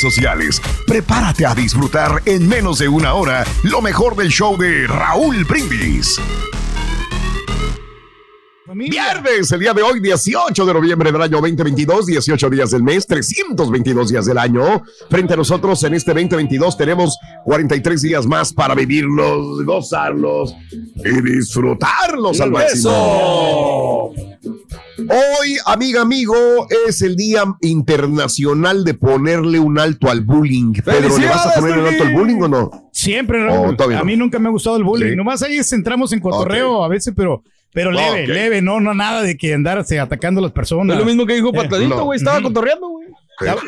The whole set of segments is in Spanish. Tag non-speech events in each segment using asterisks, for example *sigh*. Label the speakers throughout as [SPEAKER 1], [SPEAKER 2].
[SPEAKER 1] sociales. Prepárate a disfrutar en menos de una hora lo mejor del show de Raúl Brindis. Viernes, el día de hoy, 18 de noviembre del año 2022, 18 días del mes, 322 días del año. Frente a nosotros en este 2022 tenemos 43 días más para vivirlos, gozarlos y disfrutarlos al máximo. Hoy, amiga, amigo, es el Día Internacional de ponerle un alto al bullying. Pedro, ¿le vas a poner un alto al bullying o no?
[SPEAKER 2] Siempre,
[SPEAKER 1] Oh, no.
[SPEAKER 2] a mí nunca me ha gustado el bullying.
[SPEAKER 1] Sí.
[SPEAKER 2] Nomás ahí entramos en cotorreo a veces, pero, pero leve, leve, no, no nada de que andarse atacando a las personas.
[SPEAKER 3] Es lo mismo que dijo
[SPEAKER 2] Eh,
[SPEAKER 3] Patadito,
[SPEAKER 1] no.
[SPEAKER 3] güey. Estaba cotorreando, güey.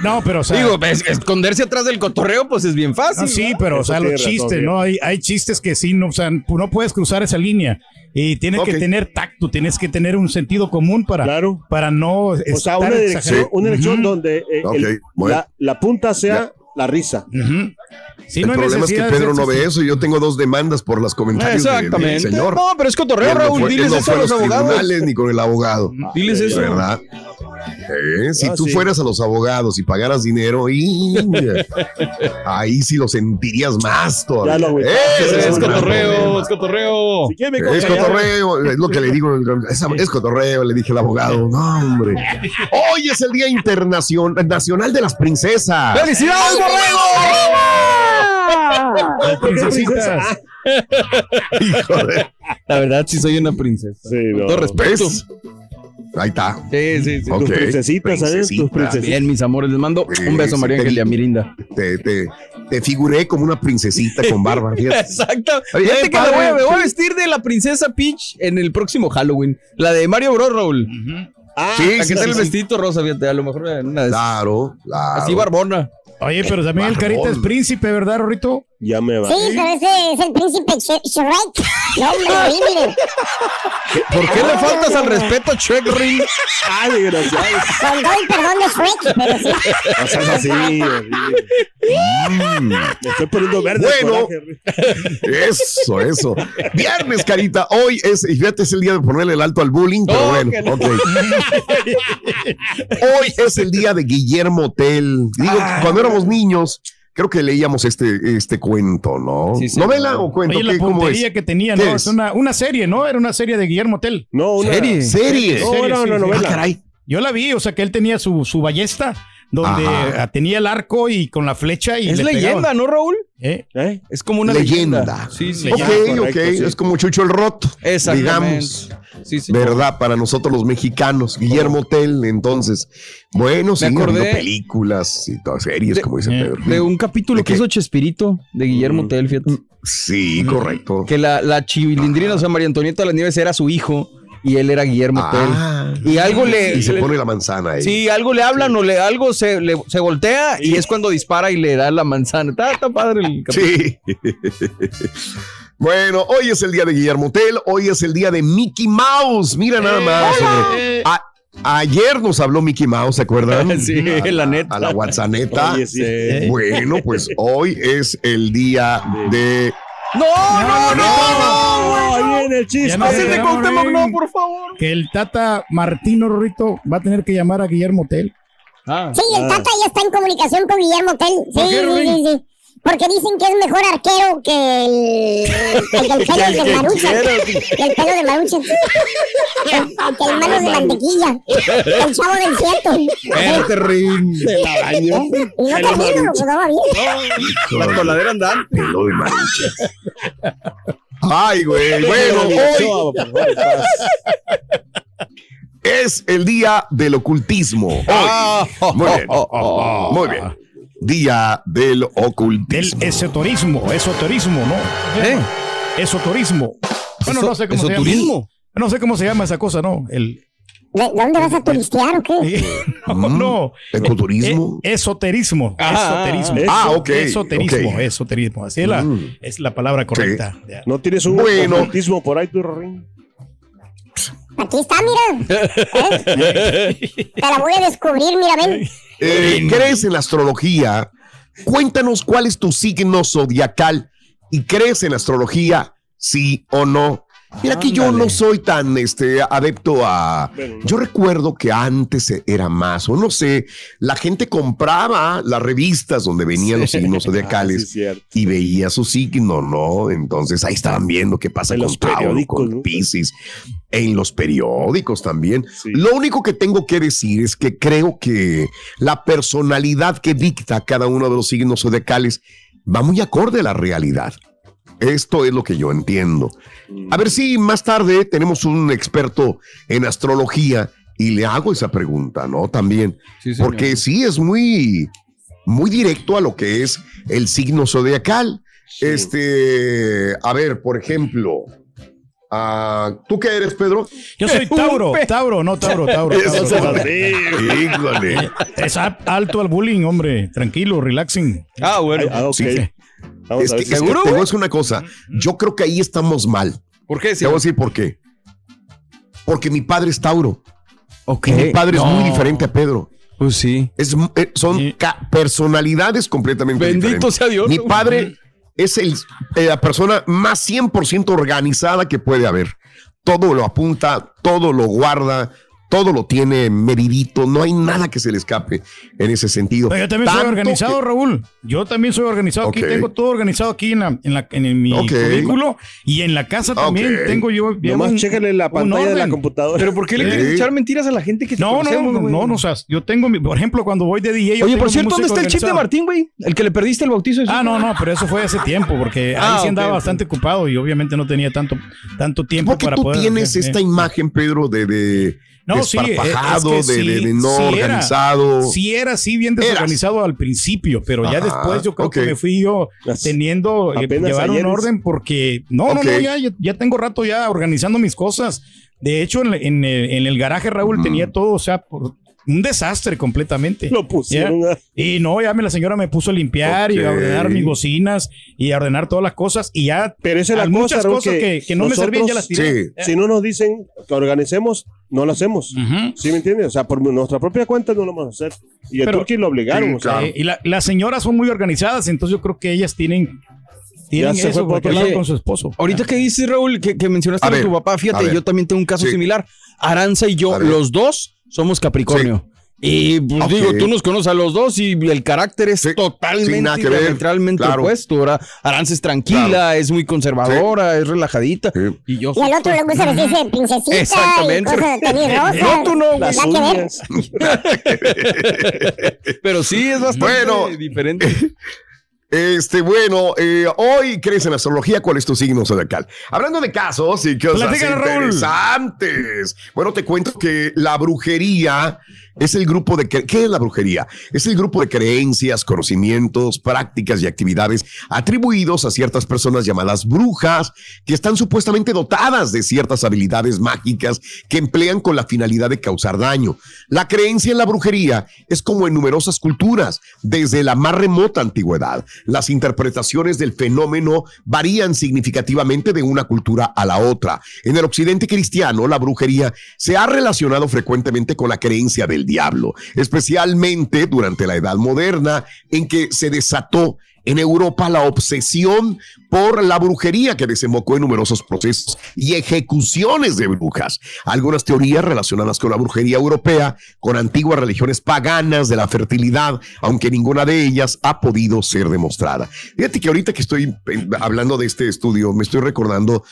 [SPEAKER 2] No, pero o sea,
[SPEAKER 3] Digo, es- esconderse atrás del cotorreo, pues es bien fácil.
[SPEAKER 2] no, sí, pero o sea, los
[SPEAKER 4] razón,
[SPEAKER 2] chistes. ¿no? Hay, hay chistes que sí, no, o sea, no puedes cruzar esa línea. Y tienes que tener tacto, tienes que tener un sentido común para,
[SPEAKER 4] Claro.
[SPEAKER 2] para no
[SPEAKER 4] O sea,
[SPEAKER 2] estar
[SPEAKER 4] una dirección, una dirección donde eh,
[SPEAKER 1] Ok,
[SPEAKER 4] el-
[SPEAKER 1] bueno.
[SPEAKER 4] la, la punta sea la risa.
[SPEAKER 2] Sí,
[SPEAKER 1] el
[SPEAKER 2] no hay
[SPEAKER 1] problema es que Pedro no ve eso y yo tengo dos demandas por los comentarios de- del
[SPEAKER 3] Exactamente.
[SPEAKER 1] señor.
[SPEAKER 3] No, pero es cotorreo,
[SPEAKER 1] no
[SPEAKER 3] Raúl.
[SPEAKER 1] fue-
[SPEAKER 3] Diles
[SPEAKER 1] no
[SPEAKER 3] eso a los abogados.
[SPEAKER 1] tribunales ni con el abogado.
[SPEAKER 3] Diles eso.
[SPEAKER 1] ¿Verdad? Eh, si
[SPEAKER 4] Ah,
[SPEAKER 1] tú
[SPEAKER 4] sí.
[SPEAKER 1] fueras a los abogados y pagaras dinero, *laughs* y, ahí sí lo sentirías más todavía.
[SPEAKER 4] Lo
[SPEAKER 3] Es
[SPEAKER 1] gran
[SPEAKER 3] cotorreo, es cotorreo.
[SPEAKER 4] Si quiere me
[SPEAKER 1] Es
[SPEAKER 4] cotorrea.
[SPEAKER 1] cotorreo, es lo que le digo, es, es cotorreo, le dije al abogado. No, hombre. Hoy es el Día Internacional Nacional de las Princesas.
[SPEAKER 3] ¡Felicidades, borrego!
[SPEAKER 2] Princesitas. *laughs*
[SPEAKER 1] Hijo de-
[SPEAKER 3] La verdad, sí soy una princesa.
[SPEAKER 4] Sí,
[SPEAKER 3] Con
[SPEAKER 4] no.
[SPEAKER 3] todo respeto.
[SPEAKER 1] ¿Ves? Ahí está.
[SPEAKER 3] Sí, sí, sí.
[SPEAKER 4] Tus princesitas, ¿sabes? Tus
[SPEAKER 1] Princesita.
[SPEAKER 4] princesitas.
[SPEAKER 3] Bien, mis amores, les mando
[SPEAKER 1] Sí,
[SPEAKER 3] un beso a
[SPEAKER 1] sí,
[SPEAKER 3] María
[SPEAKER 1] te
[SPEAKER 3] Ángel y a
[SPEAKER 1] vi.
[SPEAKER 3] Mirinda.
[SPEAKER 1] Te, te, te figuré como una princesita con barba. *laughs* fíjate.
[SPEAKER 3] Exacto. Fíjate que me voy, a, me voy a vestir de la princesa Peach en el próximo Halloween. La de Mario Bros. Raúl.
[SPEAKER 4] Ah,
[SPEAKER 1] Sí,
[SPEAKER 3] La
[SPEAKER 1] sí,
[SPEAKER 3] que está
[SPEAKER 1] sí,
[SPEAKER 3] el
[SPEAKER 1] sí.
[SPEAKER 3] vestidito rosa, fíjate, a lo mejor en una de esas.
[SPEAKER 1] Claro, claro.
[SPEAKER 3] Así barbona.
[SPEAKER 2] Oye, pero también el carita es príncipe, ¿verdad, Rorrito?
[SPEAKER 4] ya me va.
[SPEAKER 5] Sí, pero ese es el príncipe Sh- Shrek. *laughs* No, hombre, horrible.
[SPEAKER 3] ¿Por qué le faltas al respeto a Shrek Ring?
[SPEAKER 4] Ah, desgraciado.
[SPEAKER 5] Con todo el perdón de Shrek, pero sí.
[SPEAKER 4] No seas así.
[SPEAKER 1] Mm,
[SPEAKER 4] Me estoy poniendo verde. de
[SPEAKER 1] Bueno. eso, eso. Viernes, carita. Hoy es, y fíjate, es el día de ponerle el alto al bullying, pero
[SPEAKER 3] No,
[SPEAKER 1] bueno, ok. Hoy es el día de Guillermo Tell. Digo,
[SPEAKER 3] Ah.
[SPEAKER 1] cuando éramos niños, creo que leíamos este, este cuento, ¿no?
[SPEAKER 3] Sí, sí.
[SPEAKER 1] ¿Novela o cuento?
[SPEAKER 2] Oye, la
[SPEAKER 1] ¿Qué, ¿Cómo
[SPEAKER 2] puntería
[SPEAKER 1] es?
[SPEAKER 2] que tenía,
[SPEAKER 1] ¿Qué
[SPEAKER 2] ¿no?
[SPEAKER 1] es?
[SPEAKER 2] Es una, una serie, ¿no? Era una serie de Guillermo Tell.
[SPEAKER 4] No, una
[SPEAKER 3] ¿Serie?
[SPEAKER 1] Serie.
[SPEAKER 4] No,
[SPEAKER 2] Serie,
[SPEAKER 4] era una
[SPEAKER 2] sí.
[SPEAKER 4] novela.
[SPEAKER 1] Ah, caray.
[SPEAKER 2] Yo la vi, o sea, que él tenía su, su ballesta donde
[SPEAKER 1] Ajá.
[SPEAKER 2] ah, tenía el arco y con la flecha y
[SPEAKER 3] Es
[SPEAKER 2] le
[SPEAKER 3] leyenda,
[SPEAKER 2] pegaban.
[SPEAKER 3] ¿no, Raúl?
[SPEAKER 2] ¿Eh?
[SPEAKER 3] Es como una
[SPEAKER 1] leyenda.
[SPEAKER 3] leyenda. Sí, sí.
[SPEAKER 1] ok, ok,
[SPEAKER 3] sí.
[SPEAKER 1] es como Chucho el Roto,
[SPEAKER 3] Exactamente.
[SPEAKER 1] digamos.
[SPEAKER 3] Sí, sí.
[SPEAKER 1] ¿Verdad? Para nosotros los mexicanos. Guillermo Tell, entonces. Bueno, sí, películas y todas series, como dice Pedro.
[SPEAKER 3] De un capítulo que hizo Chespirito de
[SPEAKER 1] Mm.
[SPEAKER 3] Guillermo Tell, fíjate.
[SPEAKER 1] Sí, correcto.
[SPEAKER 3] Que la, la chilindrina, o sea, María Antonieta de las Nieves era su hijo y él era Guillermo
[SPEAKER 1] Ah.
[SPEAKER 3] Tell. Y algo le.
[SPEAKER 1] Y se
[SPEAKER 3] le-
[SPEAKER 1] pone la manzana ahí.
[SPEAKER 3] Sí, algo le hablan o le, algo se, le- se voltea y es cuando dispara y le da la manzana. Está, está padre el capítulo.
[SPEAKER 1] Sí. *laughs* Bueno, hoy es el día de Guillermo Tell, hoy es el día de Mickey Mouse. Mira nada más. sobre- A- ayer nos habló Mickey Mouse, ¿se acuerdan? *laughs*
[SPEAKER 3] Sí,
[SPEAKER 1] a,
[SPEAKER 3] la neta.
[SPEAKER 1] A la WhatsApp neta.
[SPEAKER 4] Oye, sí.
[SPEAKER 1] Bueno, pues hoy es el día de.
[SPEAKER 3] No, no, no,
[SPEAKER 4] Ahí viene el chiste.
[SPEAKER 2] No
[SPEAKER 3] de Cuauhtémoc, no, por favor.
[SPEAKER 2] Que el Tata Martino Rorrito va a tener que llamar a Guillermo Tell.
[SPEAKER 3] Ah,
[SPEAKER 5] Sí, el Tata ya está en comunicación con Guillermo Tell. Sí,
[SPEAKER 2] ¿Por qué,
[SPEAKER 5] sí, sí, sí. Porque dicen que es mejor arquero que el, *laughs* que el pelo de. Que el pelo de Maruchan. Que *laughs* que el manos de mantequilla. El chavo del cierto.
[SPEAKER 3] Rin.
[SPEAKER 4] De la baño.
[SPEAKER 5] Y no termino, pues no va bien.
[SPEAKER 3] La coladera andante.
[SPEAKER 1] Pelo de maruchas. Ay, güey. Bueno, hoy es el día del ocultismo. Hoy.
[SPEAKER 3] Ah,
[SPEAKER 1] Muy bien. *laughs* Muy bien. Día del ocultismo.
[SPEAKER 2] esoterismo, esoterismo, ¿no?
[SPEAKER 3] ¿Eh?
[SPEAKER 2] Esoterismo. Bueno,
[SPEAKER 3] Eso-
[SPEAKER 2] no sé cómo se llama. No sé cómo se llama esa cosa, ¿no? El,
[SPEAKER 5] ¿De dónde vas a turistear o qué? *laughs*
[SPEAKER 2] no,
[SPEAKER 1] Mm,
[SPEAKER 2] no.
[SPEAKER 1] Ecoturismo.
[SPEAKER 2] E- esoterismo.
[SPEAKER 3] Ah,
[SPEAKER 2] esoterismo.
[SPEAKER 1] ah, ok,
[SPEAKER 2] Esoterismo, esoterismo. Así es la,
[SPEAKER 1] Mm.
[SPEAKER 2] es la palabra correcta. Ya.
[SPEAKER 4] ¿No tienes un
[SPEAKER 1] Bueno.
[SPEAKER 4] ocultismo por ahí, tu Rorín?
[SPEAKER 5] Aquí está, mira. ¿Eh? Te la voy a descubrir, mira, ven.
[SPEAKER 1] Eh, ¿Crees en la astrología? Cuéntanos cuál es tu signo zodiacal y crees en la astrología, sí o no. Mira que yo no soy tan este, adepto a... Yo recuerdo que antes era más, o no sé, la gente compraba las revistas donde venían los signos *laughs*
[SPEAKER 4] Ah, sí,
[SPEAKER 1] zodiacales y veía su signo, ¿no? Entonces ahí estaban viendo qué pasa
[SPEAKER 4] En
[SPEAKER 1] con
[SPEAKER 4] los
[SPEAKER 1] Tauro, con
[SPEAKER 4] ¿no?
[SPEAKER 1] Piscis, en los periódicos también.
[SPEAKER 4] Sí.
[SPEAKER 1] Lo único que tengo que decir es que creo que la personalidad que dicta cada uno de los signos zodiacales va muy acorde a la realidad. Esto es lo que yo entiendo. A ver si más tarde tenemos un experto en astrología y le hago esa pregunta, ¿no? También.
[SPEAKER 3] Sí, señor.
[SPEAKER 1] Porque sí es muy, muy directo a lo que es el signo zodiacal. Este, a ver, por ejemplo, ah, ¿tú qué eres, Pedro?
[SPEAKER 2] Yo soy *laughs* Tauro, Tauro, no Tauro, Tauro. *laughs*
[SPEAKER 1] Eso
[SPEAKER 2] Tauro, Tauro.
[SPEAKER 1] Híjole.
[SPEAKER 2] Es alto al bullying, hombre. Tranquilo, relaxing.
[SPEAKER 3] Ah, bueno.
[SPEAKER 4] Ah, ok.
[SPEAKER 1] Sí.
[SPEAKER 4] Vamos
[SPEAKER 1] Es
[SPEAKER 4] a
[SPEAKER 1] que,
[SPEAKER 4] ver
[SPEAKER 1] es que
[SPEAKER 3] ¿Seguro,
[SPEAKER 1] te voy a decir una cosa. Yo creo que ahí estamos mal.
[SPEAKER 3] ¿Por qué?
[SPEAKER 1] Te voy a decir por qué. Porque mi padre es Tauro.
[SPEAKER 3] Ok.
[SPEAKER 1] Y mi padre es muy diferente a Pedro.
[SPEAKER 3] Pues sí.
[SPEAKER 1] Es, eh, son
[SPEAKER 2] Sí.
[SPEAKER 1] personalidades completamente
[SPEAKER 3] Bendito
[SPEAKER 1] diferentes.
[SPEAKER 3] sea Dios.
[SPEAKER 1] Mi padre es el, eh, la persona más 100% organizada que puede haber. Todo lo apunta, todo lo guarda, todo lo tiene medidito. No hay nada que se le escape en ese sentido.
[SPEAKER 2] Pero yo también soy
[SPEAKER 1] Tanto
[SPEAKER 2] organizado,
[SPEAKER 1] que-
[SPEAKER 2] Raúl. Yo también soy organizado. Aquí tengo todo organizado aquí en, la, en, la- en mi
[SPEAKER 1] Ok.
[SPEAKER 2] cubículo y en la casa también tengo yo.
[SPEAKER 4] Nomás
[SPEAKER 2] un-
[SPEAKER 4] chécale la pantalla de la computadora.
[SPEAKER 3] Pero ¿por qué le
[SPEAKER 1] Sí.
[SPEAKER 3] quieres echar mentiras a la gente que te
[SPEAKER 2] No, no, no, no, no, o sea, yo tengo, mi, por ejemplo, cuando voy de DJ. yo
[SPEAKER 3] Oye, por cierto, ¿dónde está el chip de. Martín, güey? El que le perdiste el bautizo. de su
[SPEAKER 2] Ah, no, no, pero eso fue hace tiempo, porque
[SPEAKER 3] Ah,
[SPEAKER 2] ahí sí
[SPEAKER 3] ok,
[SPEAKER 2] andaba bastante ocupado y obviamente no tenía tanto, tanto tiempo
[SPEAKER 1] ¿Por qué
[SPEAKER 2] para
[SPEAKER 1] tú
[SPEAKER 2] poder.
[SPEAKER 1] tienes esta
[SPEAKER 2] eh.
[SPEAKER 1] imagen, Pedro, de, de
[SPEAKER 2] No, sí, es- es que
[SPEAKER 1] de,
[SPEAKER 2] sí,
[SPEAKER 1] de- de no
[SPEAKER 2] sí era.
[SPEAKER 1] organizado?
[SPEAKER 2] Sí, era así bien desorganizado al principio, pero ya
[SPEAKER 1] Ajá,
[SPEAKER 2] después yo creo que me fui yo teniendo, eh, llevar un orden porque, no, no, no, ya, ya, ya tengo rato ya organizando mis cosas. De hecho, en, en el, en el garaje, Raúl,
[SPEAKER 1] Mm.
[SPEAKER 2] tenía todo, o sea, por un desastre completamente.
[SPEAKER 4] Lo pusieron
[SPEAKER 2] Ya.
[SPEAKER 4] a-
[SPEAKER 2] Y no, ya me, la señora me puso a limpiar y a ordenar mis bocinas y a ordenar todas las cosas y ya
[SPEAKER 4] Pero esa es la
[SPEAKER 2] muchas
[SPEAKER 4] cosa, Raúl,
[SPEAKER 2] cosas
[SPEAKER 4] que
[SPEAKER 2] que, que no me servían ya las tiré.
[SPEAKER 1] Sí.
[SPEAKER 4] Si no nos dicen que organicemos, no lo hacemos. ¿Sí me entiendes? O sea, por nuestra propia cuenta no lo vamos a hacer. Y el
[SPEAKER 2] Pero-
[SPEAKER 4] Turqui lo obligaron.
[SPEAKER 1] Sí,
[SPEAKER 4] o sea,
[SPEAKER 1] claro.
[SPEAKER 2] Y la- las señoras son muy organizadas, entonces yo creo que ellas tienen, tienen
[SPEAKER 4] se fue
[SPEAKER 2] eso
[SPEAKER 4] por otro
[SPEAKER 3] lado.
[SPEAKER 2] con su esposo.
[SPEAKER 3] Ahorita que dices, Raúl, que, que mencionaste
[SPEAKER 1] A ver,
[SPEAKER 3] tu papá,
[SPEAKER 1] a
[SPEAKER 3] fíjate,
[SPEAKER 1] ver.
[SPEAKER 3] yo también tengo un caso
[SPEAKER 1] Sí.
[SPEAKER 3] similar. Aranza y yo,
[SPEAKER 1] A
[SPEAKER 3] los dos, somos Capricornio. Y pues
[SPEAKER 1] Ok.
[SPEAKER 3] digo, tú nos conoces a los dos y el carácter es totalmente
[SPEAKER 1] sí, ver.
[SPEAKER 3] diametralmente
[SPEAKER 1] Claro.
[SPEAKER 3] opuesto. ¿verdad? Arance es tranquila,
[SPEAKER 1] Claro.
[SPEAKER 3] es muy conservadora, es relajadita. Y yo
[SPEAKER 5] Y al otro le gusta vestirse de princesita
[SPEAKER 3] Exactamente.
[SPEAKER 5] y cosas de *laughs* rosa.
[SPEAKER 3] No, tú no, güey.
[SPEAKER 5] que ver. *laughs*
[SPEAKER 3] Pero sí, es bastante
[SPEAKER 1] Bueno.
[SPEAKER 3] diferente.
[SPEAKER 1] Este, bueno, eh, hoy crees en astrología, ¿cuál es tu signo zodiacal? Hablando de casos y cosas
[SPEAKER 2] Platícanos, Raúl.
[SPEAKER 1] interesantes. Bueno, te cuento que la brujería es el grupo de... ¿Qué es la brujería? Es el grupo de creencias, conocimientos, prácticas y actividades atribuidos a ciertas personas llamadas brujas que están supuestamente dotadas de ciertas habilidades mágicas que emplean con la finalidad de causar daño. La creencia en la brujería es como en numerosas culturas, desde la más remota antigüedad. Las interpretaciones del fenómeno varían significativamente de una cultura a la otra. En el occidente cristiano, la brujería se ha relacionado frecuentemente con la creencia del diablo, especialmente durante la Edad Moderna, en que se desató en Europa la obsesión por la brujería que desembocó en numerosos procesos y ejecuciones de brujas. Algunas teorías relacionadas con la brujería europea, con antiguas religiones paganas de la fertilidad, aunque ninguna de ellas ha podido ser demostrada. Fíjate que ahorita que estoy eh, hablando de este estudio, me estoy recordando,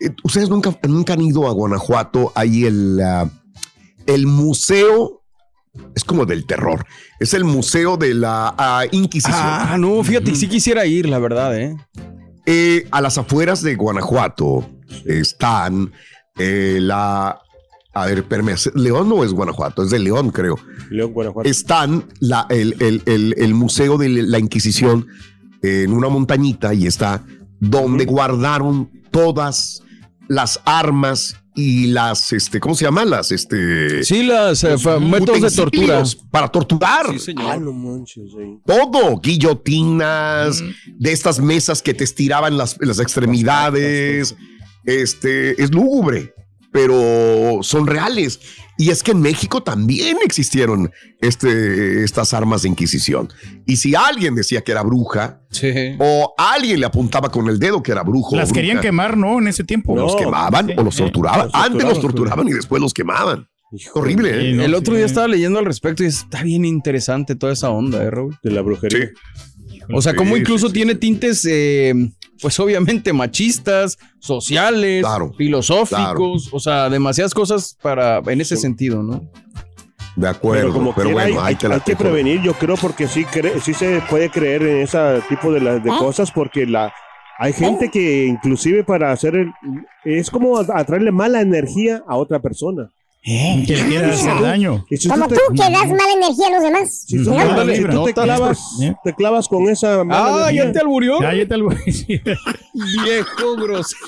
[SPEAKER 1] eh, ustedes nunca, nunca han ido a Guanajuato, hay el, ah, el museo es como del terror. Es el Museo de la ah, Inquisición.
[SPEAKER 3] Ah, no, fíjate, sí quisiera ir, la verdad, ¿eh?
[SPEAKER 1] Eh, a las afueras de Guanajuato están eh, la. A ver, espérame, ¿es ¿León no es Guanajuato? Es de León, creo.
[SPEAKER 4] León, Guanajuato.
[SPEAKER 1] Están la, el, el- el- el Museo de la Inquisición en una montañita y está donde guardaron todas las armas y las, este, ¿cómo se llaman? Las, este.
[SPEAKER 3] Sí, las eh, métodos de tortura.
[SPEAKER 1] Para torturar.
[SPEAKER 4] Ah, no manches, sí.
[SPEAKER 1] Todo, guillotinas, de estas mesas que te estiraban las, las extremidades. Este es lúgubre, pero son reales. Y es que en México también existieron este, estas armas de Inquisición. Y si alguien decía que era bruja, o alguien le apuntaba con el dedo que era brujo, o
[SPEAKER 2] Las querían quemar, ¿no? En ese tiempo.
[SPEAKER 1] los quemaban o los torturaban.
[SPEAKER 2] Los
[SPEAKER 1] Antes los
[SPEAKER 2] torturaban.
[SPEAKER 1] y después los quemaban. Horrible, ¿eh?
[SPEAKER 3] el otro día estaba leyendo al respecto y está bien interesante toda esa onda, ¿eh, Raúl?
[SPEAKER 4] De la brujería.
[SPEAKER 3] O sea, como
[SPEAKER 1] Sí,
[SPEAKER 3] incluso tiene tintes, eh, pues obviamente machistas, sociales, filosóficos, o sea, demasiadas cosas para en ese sentido, ¿no?
[SPEAKER 1] De acuerdo,
[SPEAKER 4] Pero como
[SPEAKER 1] pero
[SPEAKER 4] quiera,
[SPEAKER 1] bueno,
[SPEAKER 4] hay,
[SPEAKER 1] ahí te la
[SPEAKER 4] hay que prevenir, yo creo, porque sí, cre- sí se puede creer en ese tipo de, la- de
[SPEAKER 5] ¿Eh?
[SPEAKER 4] cosas, porque la hay gente que inclusive para hacer el, es como atraerle mala energía a otra persona.
[SPEAKER 2] Que le quiere hacer daño.
[SPEAKER 4] Si
[SPEAKER 5] Como
[SPEAKER 4] te-
[SPEAKER 5] tú que das mala energía a los demás.
[SPEAKER 4] Si tú,
[SPEAKER 5] ¿no?
[SPEAKER 4] ándale, si tú te clavas,
[SPEAKER 2] ¿eh?
[SPEAKER 4] te clavas con esa mala
[SPEAKER 3] Ah,
[SPEAKER 4] energía.
[SPEAKER 3] ya te alburió.
[SPEAKER 2] Ya, ya te lo *laughs*
[SPEAKER 3] Viejo grosero.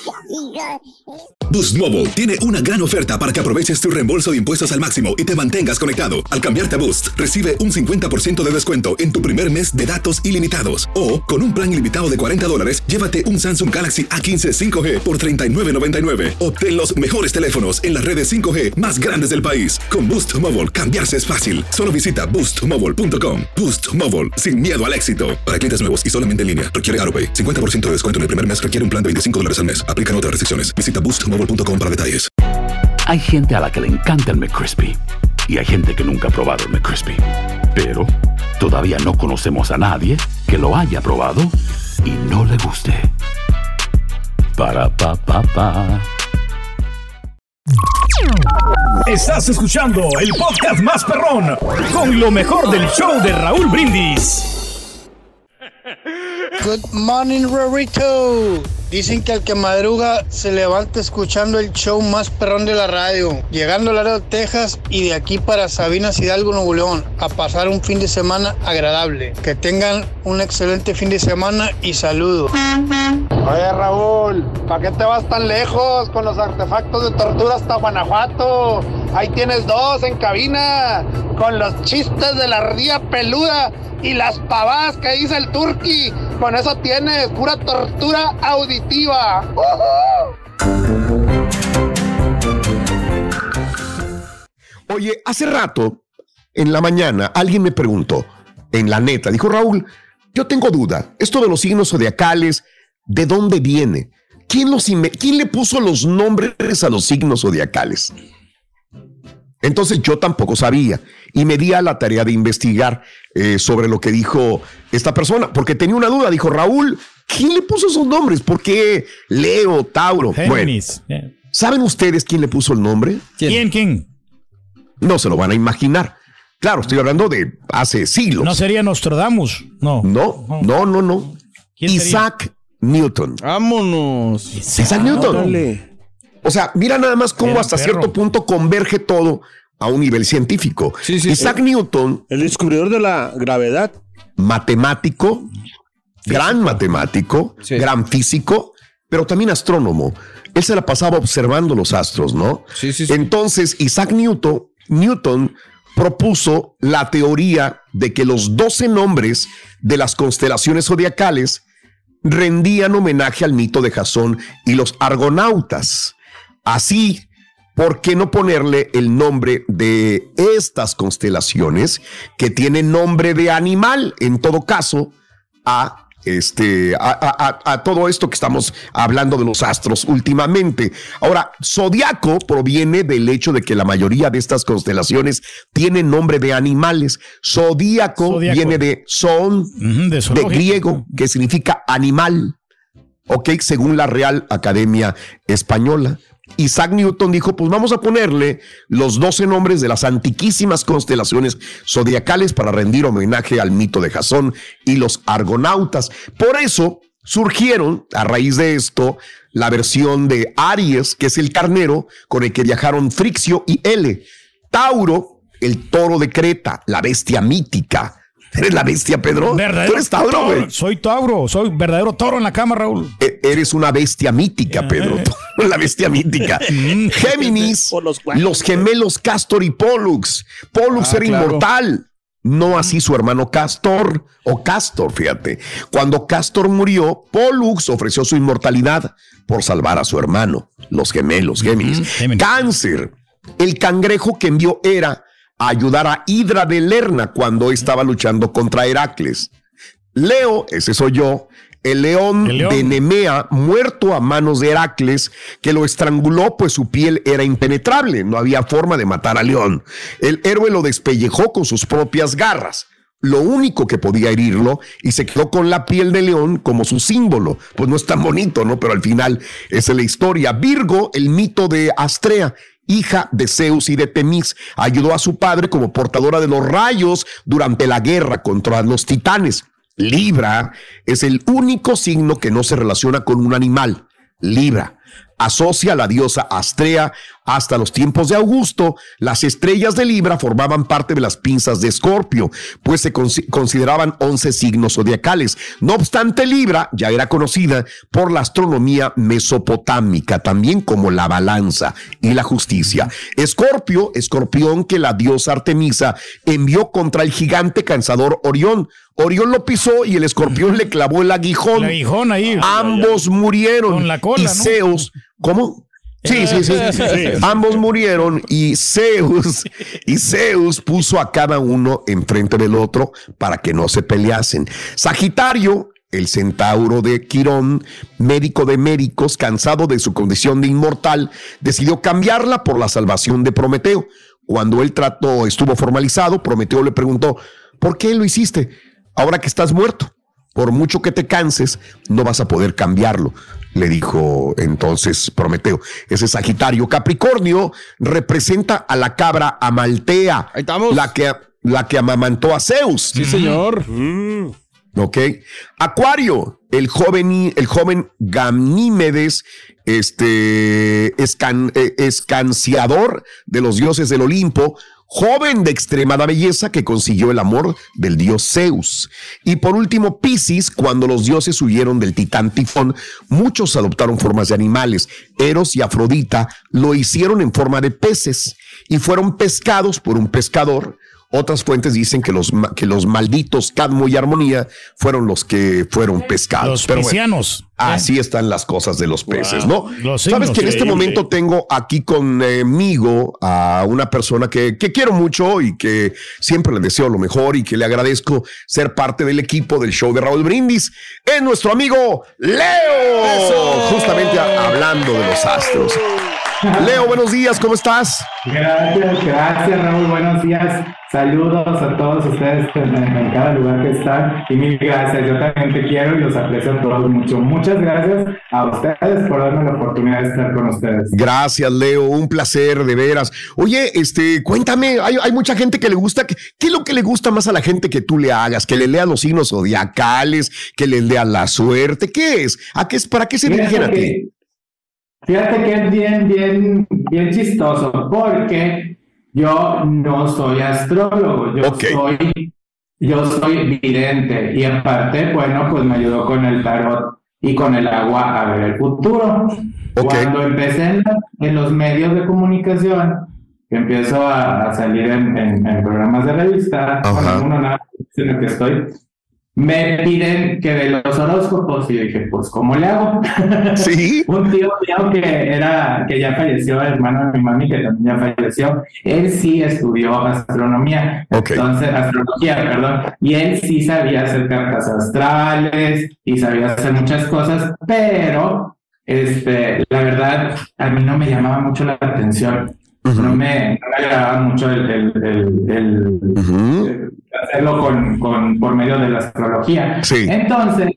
[SPEAKER 6] Boost Mobile tiene una gran oferta para que aproveches tu reembolso de impuestos al máximo y te mantengas conectado. Al cambiarte a Boost, recibe un 50% de descuento en tu primer mes de datos ilimitados. O, con un plan ilimitado de 40 dólares, llévate un Samsung Galaxy A15 5G por $39.99. Obtén los mejores teléfonos en las redes 5G más grandes del país. Con Boost Mobile, cambiarse es fácil. Solo visita boostmobile.com. Boost Mobile, sin miedo al éxito. Para clientes nuevos y solamente en línea, requiere AroPay. 50% de descuento en el primer mes requiere un plan de 25 dólares al mes. Aplican otras restricciones. Visita boostmobile.com para detalles.
[SPEAKER 7] Hay gente a la que le encanta el McCrispy y hay gente que nunca ha probado el McCrispy. Pero todavía no conocemos a nadie que lo haya probado y no le guste. Para pa pa pa.
[SPEAKER 2] Estás escuchando el podcast más perrón con lo mejor del show de Raúl Brindis.
[SPEAKER 8] Good morning, Rorito. Dicen que al que madruga se levanta escuchando el show más perrón de la radio. Llegando a Laredo, Texas y de aquí para Sabinas Hidalgo, Nuevo León, a pasar un fin de semana agradable. Que tengan un excelente fin de semana y saludos.
[SPEAKER 9] Oye Raúl, ¿para qué te vas tan lejos con los artefactos de tortura hasta Guanajuato? Ahí tienes dos en cabina, con los chistes de la ardilla peluda y las pavadas que dice el turqui. Con eso tienes pura tortura auditiva.
[SPEAKER 1] Oye, hace rato, en la mañana, alguien me preguntó, en la neta, dijo Raúl, yo tengo duda, esto de los signos zodiacales, ¿de dónde viene? ¿Quién, los ¿Quién le puso los nombres a los signos zodiacales? Entonces yo tampoco sabía y me di a la tarea de investigar eh, sobre lo que dijo esta persona, porque tenía una duda. Dijo, Raúl, ¿quién le puso esos nombres? ¿Por qué Leo, Tauro?
[SPEAKER 2] Géminis.
[SPEAKER 1] Bueno, ¿saben ustedes quién le puso el nombre?
[SPEAKER 2] ¿Quién? ¿Quién?
[SPEAKER 1] No se lo van a imaginar. Claro, estoy hablando de hace siglos.
[SPEAKER 2] No sería Nostradamus, no.
[SPEAKER 1] No, no, no, no. Isaac Newton.
[SPEAKER 3] Vámonos.
[SPEAKER 1] Isaac Newton. O sea, mira nada más cómo
[SPEAKER 3] Era
[SPEAKER 1] hasta
[SPEAKER 3] perro.
[SPEAKER 1] cierto punto converge todo a un nivel científico. Isaac Newton.
[SPEAKER 4] El descubridor de la gravedad.
[SPEAKER 1] Matemático, gran matemático, gran físico, pero también astrónomo. Él se la pasaba observando los astros, ¿no? Entonces, Isaac Newton, Newton propuso la teoría de que los 12 nombres de las constelaciones zodiacales rendían homenaje al mito de Jasón y los argonautas. Así, ¿por qué no ponerle el nombre de estas constelaciones que tienen nombre de animal, en todo caso, a este, a, a- a- a todo esto que estamos hablando de los astros últimamente. Ahora, zodiaco proviene del hecho de que la mayoría de estas constelaciones tienen nombre de animales. Zodíaco,
[SPEAKER 2] Zodíaco.
[SPEAKER 1] viene de son,
[SPEAKER 2] de
[SPEAKER 1] de griego, que significa animal. Ok, según la Real Academia Española. Isaac Newton dijo, pues vamos a ponerle los 12 nombres de las antiquísimas constelaciones zodiacales para rendir homenaje al mito de Jasón y los argonautas. Por eso surgieron, a raíz de esto, la versión de Aries, que es el carnero con el que viajaron Frixio y L. Tauro, el toro de Creta, la bestia mítica. ¿Eres la bestia, Pedro?
[SPEAKER 2] Verdadero
[SPEAKER 1] ¿Tú eres Tauro, güey?
[SPEAKER 2] Soy Tauro, soy verdadero toro en la cama, Raúl.
[SPEAKER 1] E- Eres una bestia mítica, Pedro. *laughs* la bestia mítica. *laughs* Géminis, los gemelos Castor y Pollux. Pollux
[SPEAKER 3] Ah,
[SPEAKER 1] era
[SPEAKER 3] claro.
[SPEAKER 1] inmortal. No así su hermano Castor o Castor, fíjate. Cuando Castor murió, Pollux ofreció su inmortalidad por salvar a su hermano, los gemelos, Géminis. Cáncer, el cangrejo que envió Hera a ayudar a Hidra de Lerna cuando estaba luchando contra Heracles. Leo, ese soy yo, el león,
[SPEAKER 2] El león.
[SPEAKER 1] de Nemea, muerto a manos de Heracles, que lo estranguló, pues su piel era impenetrable, no había forma de matar al león. El héroe lo despellejó con sus propias garras. Lo único que podía herirlo y se quedó con la piel de león como su símbolo. Pues no es tan bonito, ¿no? Pero al final esa es la historia. Virgo, el mito de Astrea, hija de Zeus y de Temis, ayudó a su padre como portadora de los rayos durante la guerra contra los titanes. Libra es el único signo que no se relaciona con un animal. Libra asocia a la diosa Astrea hasta los tiempos de Augusto. Las estrellas de Libra formaban parte de las pinzas de Escorpio, pues se consi- consideraban 11 signos zodiacales. No obstante, Libra ya era conocida por la astronomía mesopotámica, también como la balanza y la justicia. Escorpio, escorpión que la diosa Artemisa envió contra el gigante cansador Orión. Orión lo pisó y el escorpión le clavó el aguijón.
[SPEAKER 2] El aguijón ahí.
[SPEAKER 1] Ambos murieron.
[SPEAKER 2] Con la cola,
[SPEAKER 1] y
[SPEAKER 2] ¿no?
[SPEAKER 1] Zeus, ¿cómo? Sí, sí, sí,
[SPEAKER 2] Sí.
[SPEAKER 1] Ambos murieron y Zeus, y Zeus puso a cada uno enfrente del otro para que no se peleasen. Sagitario, el centauro de Quirón, médico de médicos, cansado de su condición de inmortal, decidió cambiarla por la salvación de Prometeo. Cuando el trato estuvo formalizado, Prometeo le preguntó, ¿por qué lo hiciste? Ahora que estás muerto, por mucho que te canses, no vas a poder cambiarlo. Le dijo entonces Prometeo. Ese Sagitario. Capricornio representa a la cabra Amaltea. La que, la que amamantó a Zeus.
[SPEAKER 3] Sí, señor.
[SPEAKER 1] Ok. Acuario, el joven, el joven Ganímedes, este escan- eh, escanciador de los dioses del Olimpo, joven de extremada belleza que consiguió el amor del dios Zeus. Y por último, Piscis, cuando los dioses huyeron del titán Tifón, muchos adoptaron formas de animales. Eros y Afrodita lo hicieron en forma de peces y fueron pescados por un pescador. Otras fuentes dicen que los, que los malditos Cadmo y Armonía fueron los que fueron pescados.
[SPEAKER 2] Los
[SPEAKER 1] Pero bueno, así están las cosas de los peces,
[SPEAKER 2] Wow.
[SPEAKER 1] ¿no?
[SPEAKER 2] Los
[SPEAKER 1] Sabes que en este momento tengo aquí conmigo a una persona que, que quiero mucho y que siempre le deseo lo mejor y que le agradezco ser parte del equipo del show de Raúl Brindis. Es nuestro amigo Leo. Justamente a- hablando de los astros. Leo, buenos días, ¿cómo estás?
[SPEAKER 10] Gracias, gracias Raúl, buenos días. Saludos a todos ustedes en, en cada lugar que están y mil gracias. Yo también te quiero y los aprecio a todos mucho. Muchas gracias a ustedes por darme la oportunidad de estar con ustedes.
[SPEAKER 1] Gracias, Leo, un placer, de veras. Oye, este, cuéntame, hay, hay mucha gente que le gusta, ¿qué, ¿qué es lo que le gusta más a la gente que tú le hagas? Que le leas los signos zodiacales, que le leas la suerte, ¿qué es? ¿A qué es? ¿Para qué se dirigen a ti?
[SPEAKER 10] Fíjate que es bien, bien, bien chistoso, porque yo no soy astrólogo, yo soy, yo soy vidente y aparte, bueno, pues me ayudó con el tarot y con el agua a ver el futuro. Cuando empecé en, en, los medios de comunicación, que empiezo a, a salir en, en, en, programas de revista, bueno, uno nada, en el que estoy, me piden que de los horóscopos y dije, pues, ¿cómo le hago? *laughs*
[SPEAKER 1] Sí.
[SPEAKER 10] Un tío mío que era, que ya falleció, hermano de mi mami, que también ya falleció, él sí estudió astronomía, entonces, astrología, perdón, y él sí sabía hacer cartas astrales y sabía hacer muchas cosas, pero, este, la verdad, a mí no me llamaba mucho la atención. No me, agradaba mucho el, el, el, hacerlo con, con, por medio de la astrología. Entonces,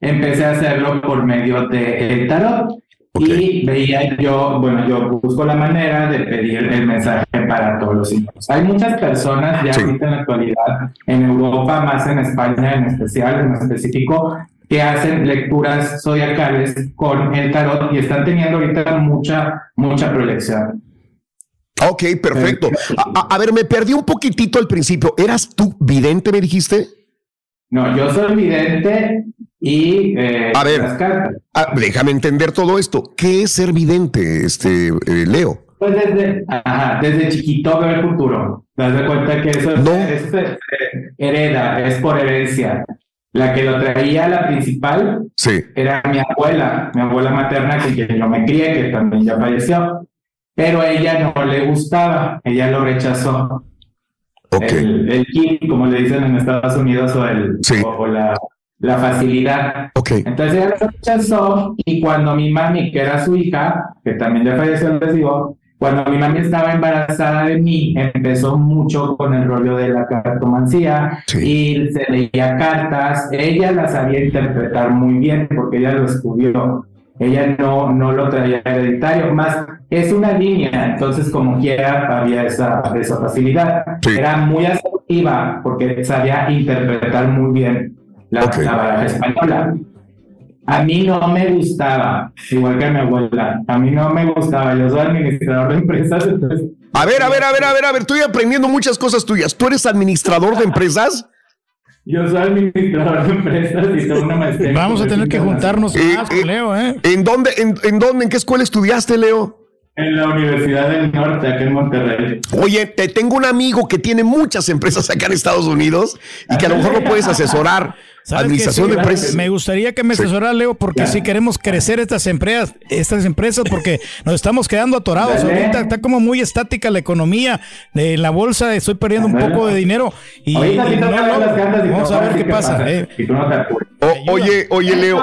[SPEAKER 10] empecé a hacerlo por medio del tarot. Y veía yo, bueno, yo busco la manera de pedir el mensaje para todos los signos. Hay muchas personas ya ahorita en la actualidad, en Europa, más en España en especial, en específico, que hacen lecturas zodiacales con el tarot y están teniendo ahorita mucha, mucha proyección.
[SPEAKER 1] Ok, perfecto. A, a, ver, me perdí un poquitito al principio. ¿Eras tú vidente, me dijiste?
[SPEAKER 10] No, yo soy vidente y eh,
[SPEAKER 1] a ver, a, déjame entender todo esto. ¿Qué es ser vidente, este eh, Leo?
[SPEAKER 10] Pues desde, ajá, desde chiquito veo el futuro. Te das cuenta que eso, no. es, eso es, eh, hereda, es por herencia. La que lo traía, la principal,
[SPEAKER 1] sí.
[SPEAKER 10] era mi abuela, mi abuela materna, con quien yo me crié, que también ya falleció pero a ella no le gustaba, ella lo rechazó. El, el kit, como le dicen en Estados Unidos, o, el, o, la, la, facilidad. Entonces ella lo rechazó y cuando mi mami, que era su hija, que también ya falleció, les digo, cuando mi mami estaba embarazada de mí, empezó mucho con el rollo de la cartomancía y se leía cartas. Ella las sabía interpretar muy bien porque ella lo estudió ella no, no lo traía hereditario, más es una línea, entonces como quiera había esa, esa facilidad. Era muy asertiva porque sabía interpretar muy bien la, la baraja española. A mí no me gustaba, igual que mi abuela, a mí no me gustaba, yo soy administrador de empresas. Entonces...
[SPEAKER 1] A ver, a ver, a ver, a ver, a ver, estoy aprendiendo muchas cosas tuyas. ¿Tú eres administrador de empresas?
[SPEAKER 10] Yo soy administrador de empresas y tengo una maestría.
[SPEAKER 2] Vamos a tener que juntarnos más con Leo, ¿eh?
[SPEAKER 1] ¿En dónde, en, en, dónde, en qué escuela estudiaste, Leo?
[SPEAKER 10] En la Universidad del Norte, aquí en Monterrey.
[SPEAKER 1] Oye, te tengo un amigo que tiene muchas empresas acá en Estados Unidos y que a lo mejor lo puedes asesorar. Administración de empresas.
[SPEAKER 2] Me gustaría que me asesorara, Leo, porque si queremos crecer estas empresas, estas empresas, porque nos estamos quedando atorados. Ahorita está como muy estática la economía. En la bolsa estoy perdiendo un poco de dinero. Y, y no, no, vamos a ver qué pasa. Eh.
[SPEAKER 1] oye, oye, Leo.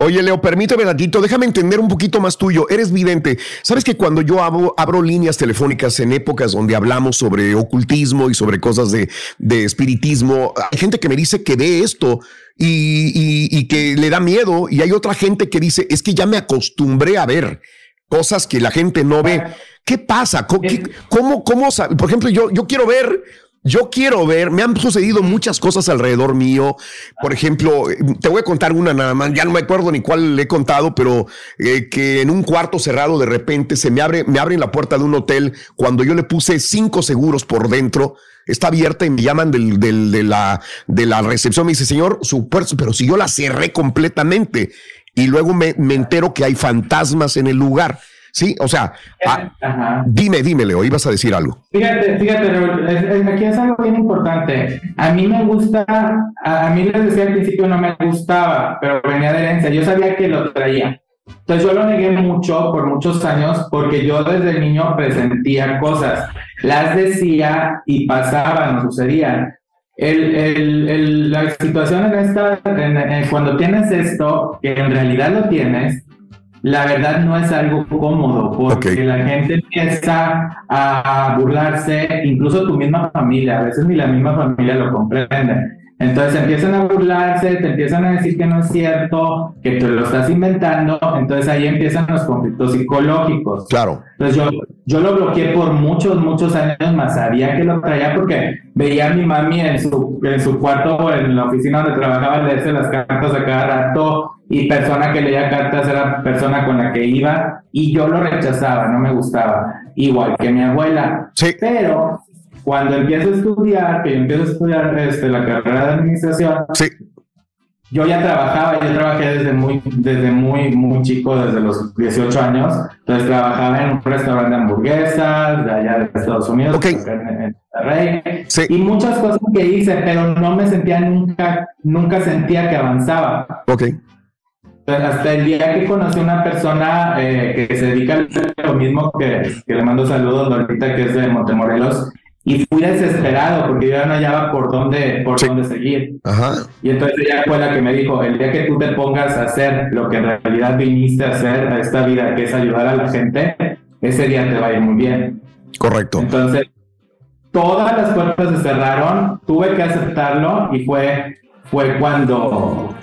[SPEAKER 1] Oye, Leo, permíteme ratito, déjame entender un poquito más tuyo. Eres vidente. Sabes que cuando yo abro, abro, líneas telefónicas en épocas donde hablamos sobre ocultismo y sobre cosas de, de espiritismo, hay gente que me dice que ve esto y, y, y, que le da miedo, y hay otra gente que dice, es que ya me acostumbré a ver cosas que la gente no ve. ¿Qué pasa? ¿Cómo, cómo, cómo por ejemplo, yo, yo quiero ver yo quiero ver, me han sucedido muchas cosas alrededor mío. Por ejemplo, te voy a contar una nada más, ya no me acuerdo ni cuál le he contado, pero eh, que en un cuarto cerrado de repente se me abre, me abren la puerta de un hotel cuando yo le puse cinco seguros por dentro. Está abierta y me llaman del, del, de, la, de la recepción. Me dice, señor, su puerta, pero si yo la cerré completamente y luego me, me entero que hay fantasmas en el lugar. Sí, o sea, ah, dime, dime, Leo, ibas a decir algo.
[SPEAKER 10] Fíjate, fíjate, aquí es algo bien importante. A mí me gusta, a, mí les decía al principio no me gustaba, pero venía de herencia. Yo sabía que lo traía. Entonces yo lo negué mucho por muchos años porque yo desde niño presentía cosas, las decía y pasaban o sucedían. El, el, el, la situación en esta, cuando tienes esto, que en realidad lo tienes, la verdad no es algo cómodo porque la gente empieza a burlarse, incluso tu misma familia, a veces ni la misma familia lo comprende. Entonces empiezan a burlarse, te empiezan a decir que no es cierto, que te lo estás inventando, entonces ahí empiezan los conflictos psicológicos.
[SPEAKER 1] Claro.
[SPEAKER 10] Entonces yo, yo lo bloqueé por muchos, muchos años más, sabía que lo traía porque veía a mi mami en su, en su cuarto o en la oficina donde trabajaba leerse las cartas a cada rato y persona que leía cartas era persona con la que iba y yo lo rechazaba, no me gustaba, igual que mi abuela.
[SPEAKER 1] Sí.
[SPEAKER 10] Pero cuando empiezo a estudiar, que yo empiezo a estudiar este, la carrera de administración, yo ya trabajaba, yo trabajé desde muy, desde muy, muy chico, desde los 18 años, entonces trabajaba en un restaurante de hamburguesas de allá de Estados Unidos, en, Monterrey, y muchas cosas que hice, pero no me sentía nunca, nunca sentía que avanzaba.
[SPEAKER 1] Ok.
[SPEAKER 10] Hasta el día que conocí a una persona eh, que se dedica a lo mismo que, que le mando saludos, ahorita que es de Montemorelos, y fui desesperado porque yo ya no hallaba por dónde, por dónde seguir. Y entonces ella fue la que me dijo, el día que tú te pongas a hacer lo que en realidad viniste a hacer a esta vida, que es ayudar a la gente, ese día te va a ir muy bien.
[SPEAKER 1] Correcto.
[SPEAKER 10] Entonces, todas las puertas se cerraron, tuve que aceptarlo y fue, fue cuando,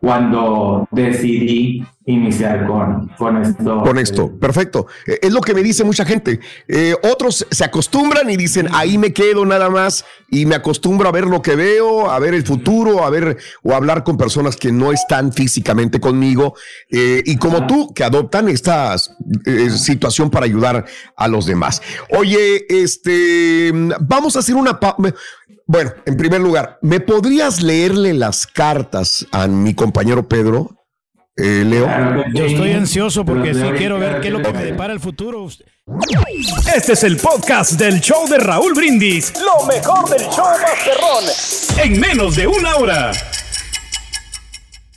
[SPEAKER 10] cuando decidí iniciar con, con esto.
[SPEAKER 1] Con esto, perfecto. Eh, Es lo que me dice mucha gente. Eh, otros se acostumbran y dicen, ahí me quedo nada más y me acostumbro a ver lo que veo, a ver el futuro, a ver o hablar con personas que no están físicamente conmigo eh, y como tú, que adoptan esta situación para ayudar a los demás. Oye, este, vamos a hacer una... pa- Bueno, en primer lugar, ¿me podrías leerle las cartas a mi compañero Pedro? Eh, Leo.
[SPEAKER 2] Yo estoy ansioso porque sí quiero ver qué es lo que me depara el futuro.
[SPEAKER 11] Este es el podcast del show de Raúl Brindis. Lo mejor del show Masterrón. En menos de una hora.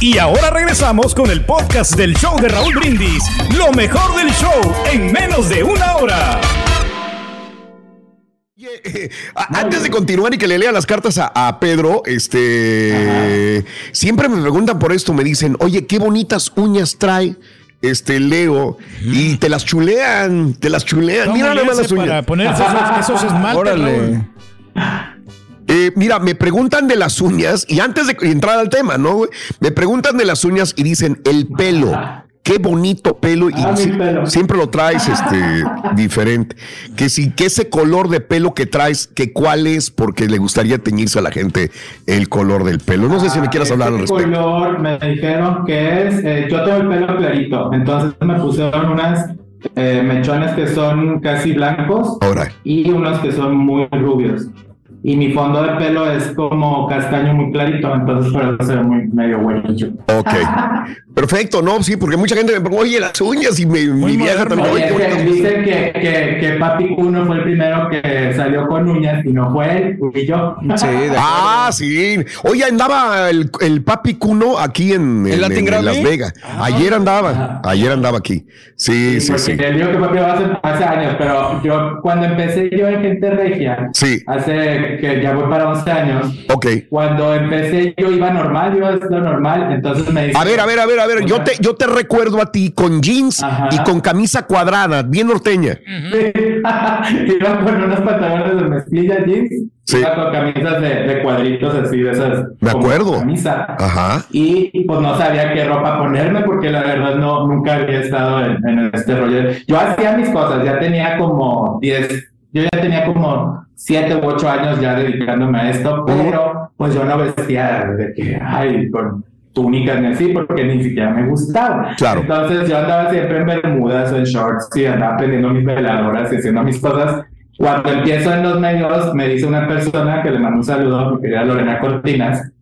[SPEAKER 11] Y ahora regresamos con el podcast del show de Raúl Brindis. Lo mejor del show en menos de una hora.
[SPEAKER 1] A- Antes de continuar y que le lea las cartas a, a Pedro, este siempre me preguntan por esto, me dicen, oye, qué bonitas uñas trae este Leo, y te las chulean, te las chulean.
[SPEAKER 2] ¿Cómo
[SPEAKER 1] Mira nada más las uñas.
[SPEAKER 2] para ponerse esos- esos esmaltes,
[SPEAKER 1] Órale.
[SPEAKER 2] Raúl?
[SPEAKER 1] Eh, mira, me preguntan de las uñas y antes de entrar al tema, ¿no? Me preguntan de las uñas y dicen el pelo. Qué bonito pelo y
[SPEAKER 10] Ah, mi
[SPEAKER 1] si-
[SPEAKER 10] pelo.
[SPEAKER 1] siempre lo traes *laughs* este diferente. Que si que ese color de pelo que traes, que cuál es, porque le gustaría teñirse a la gente el color del pelo. No sé si me quieras hablar al
[SPEAKER 10] Este
[SPEAKER 1] respecto.
[SPEAKER 10] color me dijeron que es, eh, yo tengo el pelo clarito, entonces me pusieron unas eh, mechones que son casi blancos
[SPEAKER 1] Ahora.
[SPEAKER 10] y unos que son muy rubios. Y mi fondo de pelo es como castaño muy clarito, entonces por eso se ve muy medio güerillo.
[SPEAKER 1] Ok. *laughs* Perfecto, no, sí, porque mucha gente me pregunta, oye, las uñas y me- mi vieja también.
[SPEAKER 10] Oye, que dicen que, que, que Papi Cuno fue el primero que salió con uñas y no fue él, fui yo. *laughs*
[SPEAKER 1] ah, sí. Oye, andaba el, el papi Cuno aquí en, en-? Las Vegas. Ayer andaba, ayer andaba aquí. Sí, sí,
[SPEAKER 10] Porque
[SPEAKER 1] sí.
[SPEAKER 10] él dijo que Papi va hace, hace años, pero yo cuando empecé yo en Gente Regia,
[SPEAKER 1] Sí.
[SPEAKER 10] hace que ya voy para 11 años,
[SPEAKER 1] Ok.
[SPEAKER 10] cuando empecé yo iba normal, yo iba lo normal, entonces me dice...
[SPEAKER 1] A ver, a ver, a ver, a ver. Yo te, yo te recuerdo a ti con jeans y con camisa cuadrada, bien norteña. *laughs*
[SPEAKER 10] iba con unos pantalones de mezclilla jeans,
[SPEAKER 1] Sí.
[SPEAKER 10] iba con camisas de, de cuadritos así, de esas...
[SPEAKER 1] Me
[SPEAKER 10] como
[SPEAKER 1] acuerdo.
[SPEAKER 10] Camisa.
[SPEAKER 1] Ajá.
[SPEAKER 10] Y, y, pues no sabía qué ropa ponerme porque la verdad no, nunca había estado en, en este rollo. Yo hacía mis cosas, ya tenía como 10, yo ya tenía como 7 u 8 años ya dedicándome a esto, pero pues yo no vestía de que, ay, con túnicas ni así, porque ni siquiera me gustaba.
[SPEAKER 1] Claro.
[SPEAKER 10] Entonces yo andaba siempre en bermudas o en shorts y andaba prendiendo mis veladoras y haciendo mis cosas. Cuando empiezo en los medios, me dice una persona que le mando un saludo, mi querida Lorena Cortinas,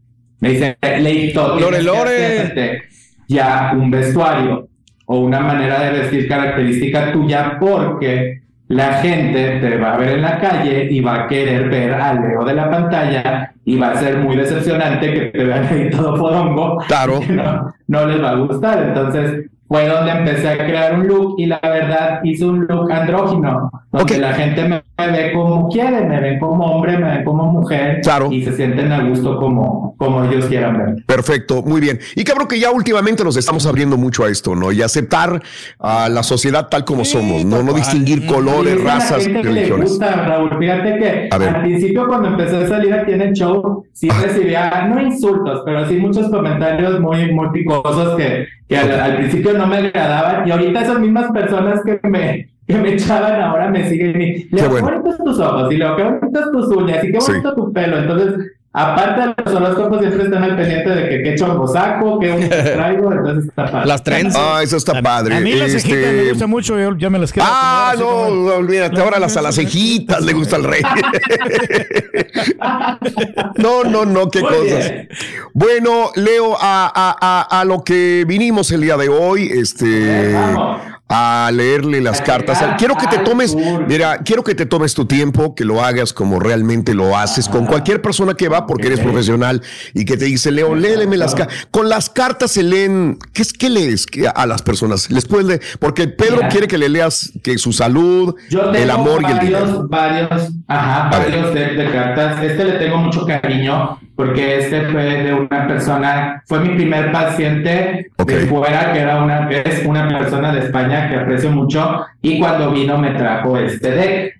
[SPEAKER 10] me dice, Leito,
[SPEAKER 3] Lore, Lore.
[SPEAKER 10] ya un vestuario o una manera de vestir característica tuya porque la gente te va a ver en la calle y va a querer ver al Leo de la pantalla y va a ser muy decepcionante que te vean ahí todo fodongo.
[SPEAKER 1] Claro. *laughs*
[SPEAKER 10] No, no les va a gustar. Entonces, fue donde empecé a crear un look y la verdad hice un look andrógino, donde la gente me, ve como quiere, me ven como hombre, me ven como mujer
[SPEAKER 1] Claro.
[SPEAKER 10] y se sienten a gusto como, como ellos quieran ver.
[SPEAKER 1] Perfecto, muy bien. Y cabrón que ya últimamente nos estamos abriendo mucho a esto, ¿no? Y aceptar a la sociedad tal como somos, ¿no? No distinguir colores, razas, religiones.
[SPEAKER 10] gusta, Raúl. Fíjate que
[SPEAKER 1] A ver.
[SPEAKER 10] al principio cuando empecé a salir aquí en el show, sí recibía, no insultos, pero sí muchos comentarios muy, muy picosos que, que al, al principio no me agradaban. Y ahorita esas mismas personas que me, que me echaban ahora me siguen y, Leo, qué bonitos tus ojos, y Leo, qué bonitas tus uñas, y qué
[SPEAKER 1] Sí.
[SPEAKER 10] bonito tu pelo. Entonces, aparte de los horóscopos, siempre están al pendiente de que qué chongo saco, qué uñas *laughs* traigo, entonces está padre.
[SPEAKER 1] Ah, eso está padre.
[SPEAKER 2] A mí las cejitas me
[SPEAKER 1] Este,
[SPEAKER 2] gusta mucho, yo ya me las quiero.
[SPEAKER 1] Ah, no,
[SPEAKER 2] como-
[SPEAKER 1] olvídate, ahora las a las cejitas le gusta al rey. *laughs* No, no, no, qué
[SPEAKER 10] Muy
[SPEAKER 1] cosas.
[SPEAKER 10] bien.
[SPEAKER 1] Bueno, Leo, a, a- a- a lo que vinimos el día de hoy, este, a leerle las cartas. Quiero que te tomes, mira, quiero que te tomes tu tiempo, que lo hagas como realmente lo haces con cualquier persona que va, porque eres profesional y que te dice, Leo, léeme las cartas. Con las cartas se leen, ¿qué es qué lees ¿Qué- a las personas? Les puedes leer, porque Pedro
[SPEAKER 10] Mira.
[SPEAKER 1] quiere que le leas que su salud,
[SPEAKER 10] Yo tengo
[SPEAKER 1] el amor y el dinero.
[SPEAKER 10] varios, varios, ajá, varios de, de cartas. Este le tengo mucho cariño porque este fue de una persona, fue mi primer paciente de fuera, que era una, es una persona de España que aprecio mucho, y cuando vino me trajo este deck.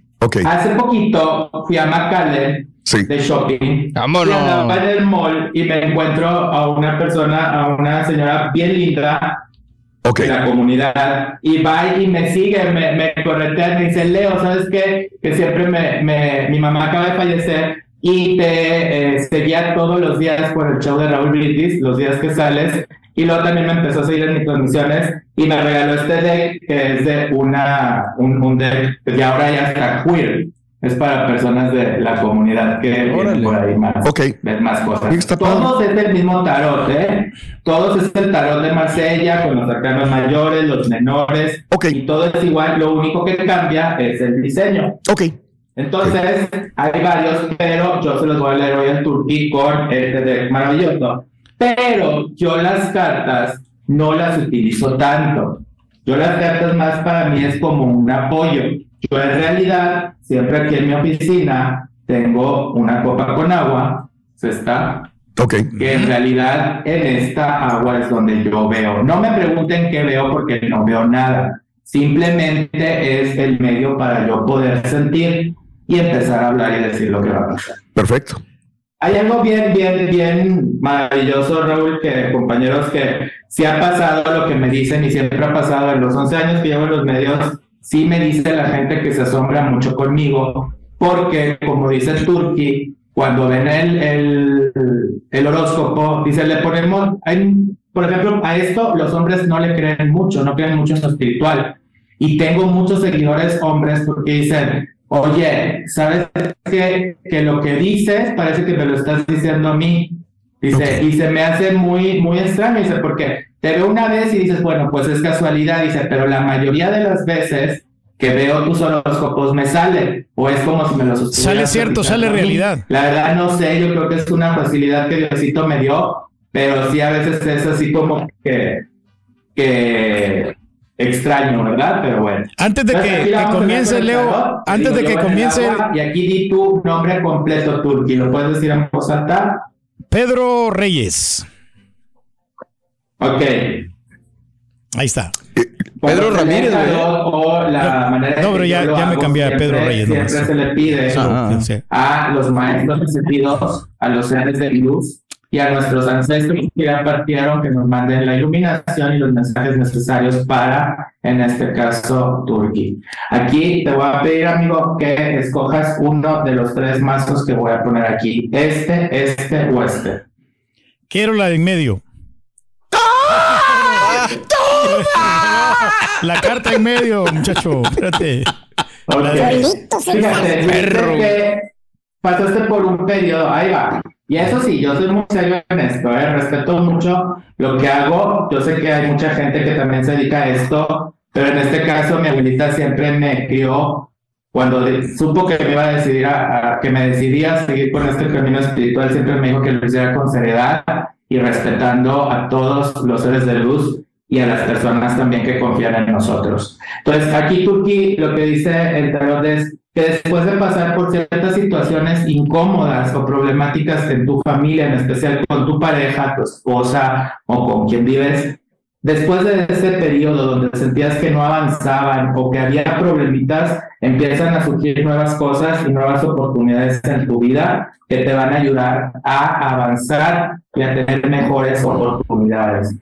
[SPEAKER 10] Hace poquito fui a McAllen de shopping.
[SPEAKER 3] Vámonos.
[SPEAKER 10] En el mall y me encuentro a una persona, a una señora bien linda de la comunidad y va y me sigue, me, me corretea, me dice, Leo, ¿sabes qué? Que siempre me, me- mi mamá acaba de fallecer y te eh, seguía todos los días por el show de Raúl Brindis, los días que sales, y luego también me empezó a seguir en mis transmisiones y me regaló este deck que es de una, un, un deck que ahora ya está queer. Es para personas de la comunidad que vienen por ahí más, ver más cosas. Todos es el mismo tarot, ¿eh? Todos es el tarot de Marsella con los arcanos mayores, los menores. Y todo es igual, lo único que cambia es el diseño.
[SPEAKER 1] Ok.
[SPEAKER 10] Entonces, hay varios, pero yo se los voy a leer hoy en turquí con este deck maravilloso. Pero yo las cartas no las utilizo tanto. Yo las cartas más para mí es como un apoyo. Yo en realidad, siempre aquí en mi oficina, tengo una copa con agua, ¿se está? Que en realidad en esta agua es donde yo veo. No me pregunten qué veo porque no veo nada. Simplemente es el medio para yo poder sentir y empezar a hablar y decir lo que va a pasar.
[SPEAKER 1] Perfecto.
[SPEAKER 10] Hay algo bien, bien, bien maravilloso, Raúl, que compañeros, que sí ha pasado lo que me dicen y siempre ha pasado en los 11 años que llevo en los medios, sí me dice la gente que se asombra mucho conmigo, porque como dice Turki, cuando ven el, el, el horóscopo, dice, le ponemos, hay, por ejemplo, a esto los hombres no le creen mucho, no creen mucho en lo espiritual. Y tengo muchos seguidores hombres porque dicen, oye, ¿sabes que, que lo que dices parece que me lo estás diciendo a mí? Dice, y se me hace muy, muy extraño, dice, porque te veo una vez y dices, bueno, pues es casualidad, dice, pero la mayoría de las veces que veo tus horóscopos me sale, o es como si me los
[SPEAKER 2] Sale cierto, sale realidad.
[SPEAKER 10] La verdad no sé, yo creo que es una facilidad que Diosito me dio, pero sí a veces es así como que, que extraño, ¿verdad? Pero bueno.
[SPEAKER 2] Antes de
[SPEAKER 10] Entonces,
[SPEAKER 2] que- comience, Leo, antes
[SPEAKER 10] Digo,
[SPEAKER 2] de que comience-
[SPEAKER 10] agua, Y aquí di tu nombre completo, Turki. ¿Lo puedes decir en voz alta?
[SPEAKER 2] Pedro Reyes.
[SPEAKER 10] Ok.
[SPEAKER 2] Ahí está.
[SPEAKER 10] Pedro Ramírez, O la
[SPEAKER 2] No,
[SPEAKER 10] manera
[SPEAKER 2] no, pero ya- me cambié a Pedro Reyes
[SPEAKER 10] Siempre
[SPEAKER 2] nomás.
[SPEAKER 10] se le pide
[SPEAKER 2] Ah,
[SPEAKER 10] a los maestros ascendidos, a los seres de luz y a nuestros ancestros que ya partieron que nos manden la iluminación y los mensajes necesarios para, en este caso, Turquía. Aquí te voy a pedir, amigo, que escojas uno de los tres mazos que voy a poner aquí. Este, este o este.
[SPEAKER 2] Quiero la de en medio. *laughs* La carta en medio, muchacho. Espérate. De-
[SPEAKER 10] Fíjate, dice que pasaste por un periodo, ahí va. Y eso sí, yo soy muy serio en esto, ¿eh? respeto mucho lo que hago. Yo sé que hay mucha gente que también se dedica a esto, pero en este caso mi abuelita siempre me crió cuando supo que me iba a decidir a, que me decidía a seguir con este camino espiritual, siempre me dijo que lo hiciera con seriedad y respetando a todos los seres de luz y a las personas también que confían en nosotros. Entonces, aquí Turki lo que dice el tarot es que después de pasar por ciertas situaciones incómodas o problemáticas en tu familia, en especial con tu pareja, tu esposa o con quien vives, Después de ese periodo donde sentías que no avanzaban o que había problemitas, empiezan a surgir nuevas cosas y nuevas oportunidades en tu vida que te van a ayudar a avanzar y a tener mejores oportunidades.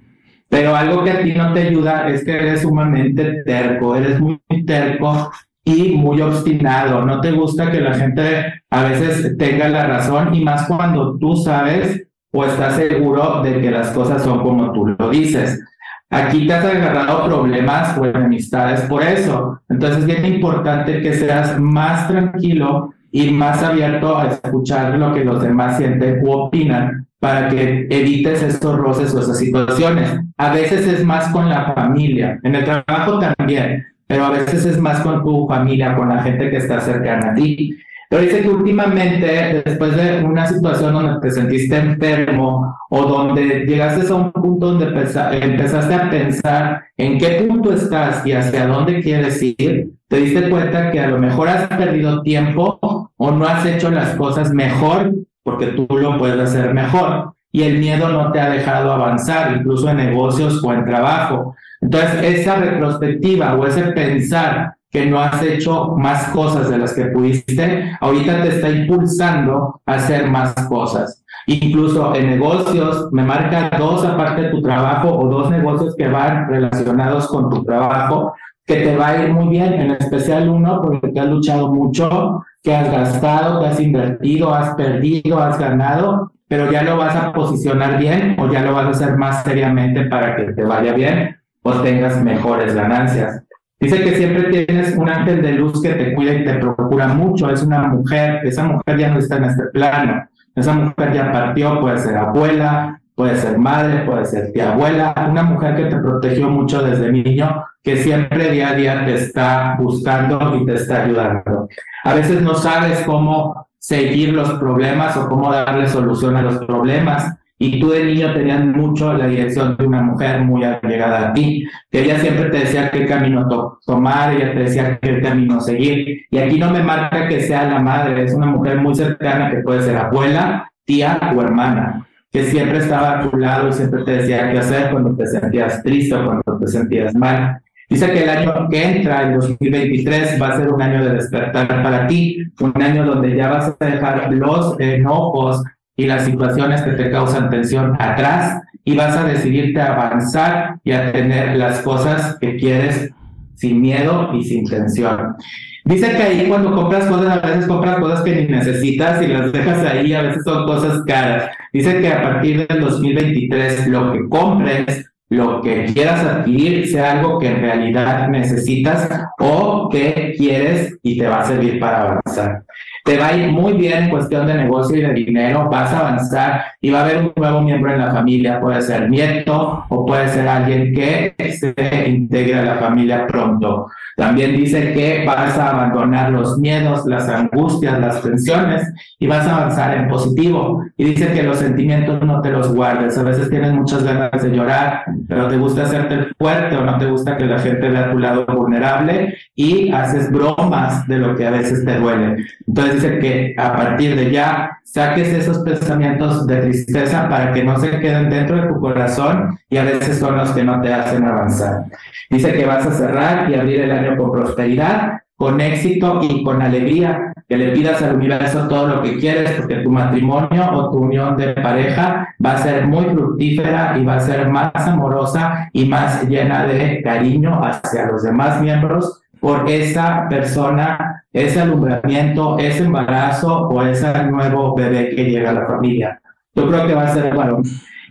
[SPEAKER 10] Pero algo que a ti no te ayuda es que eres sumamente terco, eres muy terco y muy obstinado. No te gusta que la gente a veces tenga la razón y más cuando tú sabes o estás seguro de que las cosas son como tú lo dices. Aquí te has agarrado problemas o enemistades por eso. Entonces es bien importante que seas más tranquilo y más abierto a escuchar lo que los demás sienten u opinan para que evites estos roces o esas situaciones. A veces es más con la familia, en el trabajo también, pero a veces es más con tu familia, con la gente que está cercana a ti. Pero dice que últimamente, después de una situación donde te sentiste enfermo o donde llegaste a un punto donde empezaste a pensar en qué punto estás y hacia dónde quieres ir, te diste cuenta que a lo mejor has perdido tiempo o no has hecho las cosas mejor porque tú lo puedes hacer mejor. Y el miedo no te ha dejado avanzar, incluso en negocios o en trabajo. Entonces, esa retrospectiva o ese pensar que no has hecho más cosas de las que pudiste, ahorita te está impulsando a hacer más cosas. Incluso en negocios, me marca dos aparte de tu trabajo o dos negocios que van relacionados con tu trabajo, que te va a ir muy bien, en especial uno porque te has luchado mucho, que has gastado, que has invertido, has perdido, has ganado, pero ya lo vas a posicionar bien o ya lo vas a hacer más seriamente para que te vaya bien o tengas mejores ganancias. Dice que siempre tienes un ángel de luz que te cuida y te procura mucho. Es una mujer, esa mujer ya no está en este plano. Esa mujer ya partió, puede ser abuela, puede ser madre, puede ser tía abuela, una mujer que te protegió mucho desde niño, que siempre día a día te está buscando y te está ayudando. A veces no sabes cómo seguir los problemas o cómo darle solución a los problemas y tú de niño tenías mucho la dirección de una mujer muy allegada a ti, que ella siempre te decía qué camino tomar, ella te decía qué camino seguir. Y aquí no me marca que sea la madre, es una mujer muy cercana que puede ser abuela, tía o hermana, que siempre estaba a tu lado y siempre te decía qué hacer cuando te sentías triste o cuando te sentías mal. Dice que el año que entra, el 2023, va a ser un año de despertar para ti, un año donde ya vas a dejar los enojos, y las situaciones que te causan tensión atrás y vas a decidirte a avanzar y a tener las cosas que quieres sin miedo y sin tensión. Dice que ahí cuando compras cosas, a veces compras cosas que ni necesitas y las dejas ahí, a veces son cosas caras. Dice que a partir del 2023 lo que compres, lo que quieras adquirir, sea algo que en realidad necesitas o que quieres y te va a servir para avanzar te va a ir muy bien en cuestión de negocio y de dinero, vas a avanzar y va a haber un nuevo miembro en la familia, puede ser nieto o puede ser alguien que se integre a la familia pronto. También dice que vas a abandonar los miedos, las angustias, las tensiones y vas a avanzar en positivo. Y dice que los sentimientos no te los guardes. A veces tienes muchas ganas de llorar, pero te gusta hacerte fuerte o no te gusta que la gente vea tu lado vulnerable y haces bromas de lo que a veces te duele. Entonces dice que a partir de ya saques esos pensamientos de tristeza para que no se queden dentro de tu corazón y a veces son los que no te hacen avanzar. Dice que vas a cerrar y abrir el año con prosperidad, con éxito y con alegría, que le pidas al universo todo lo que quieres, porque tu matrimonio o tu unión de pareja va a ser muy fructífera y va a ser más amorosa y más llena de cariño hacia los demás miembros por esa persona, ese alumbramiento, ese embarazo o ese nuevo bebé que llega a la familia. Yo creo que va a ser varón.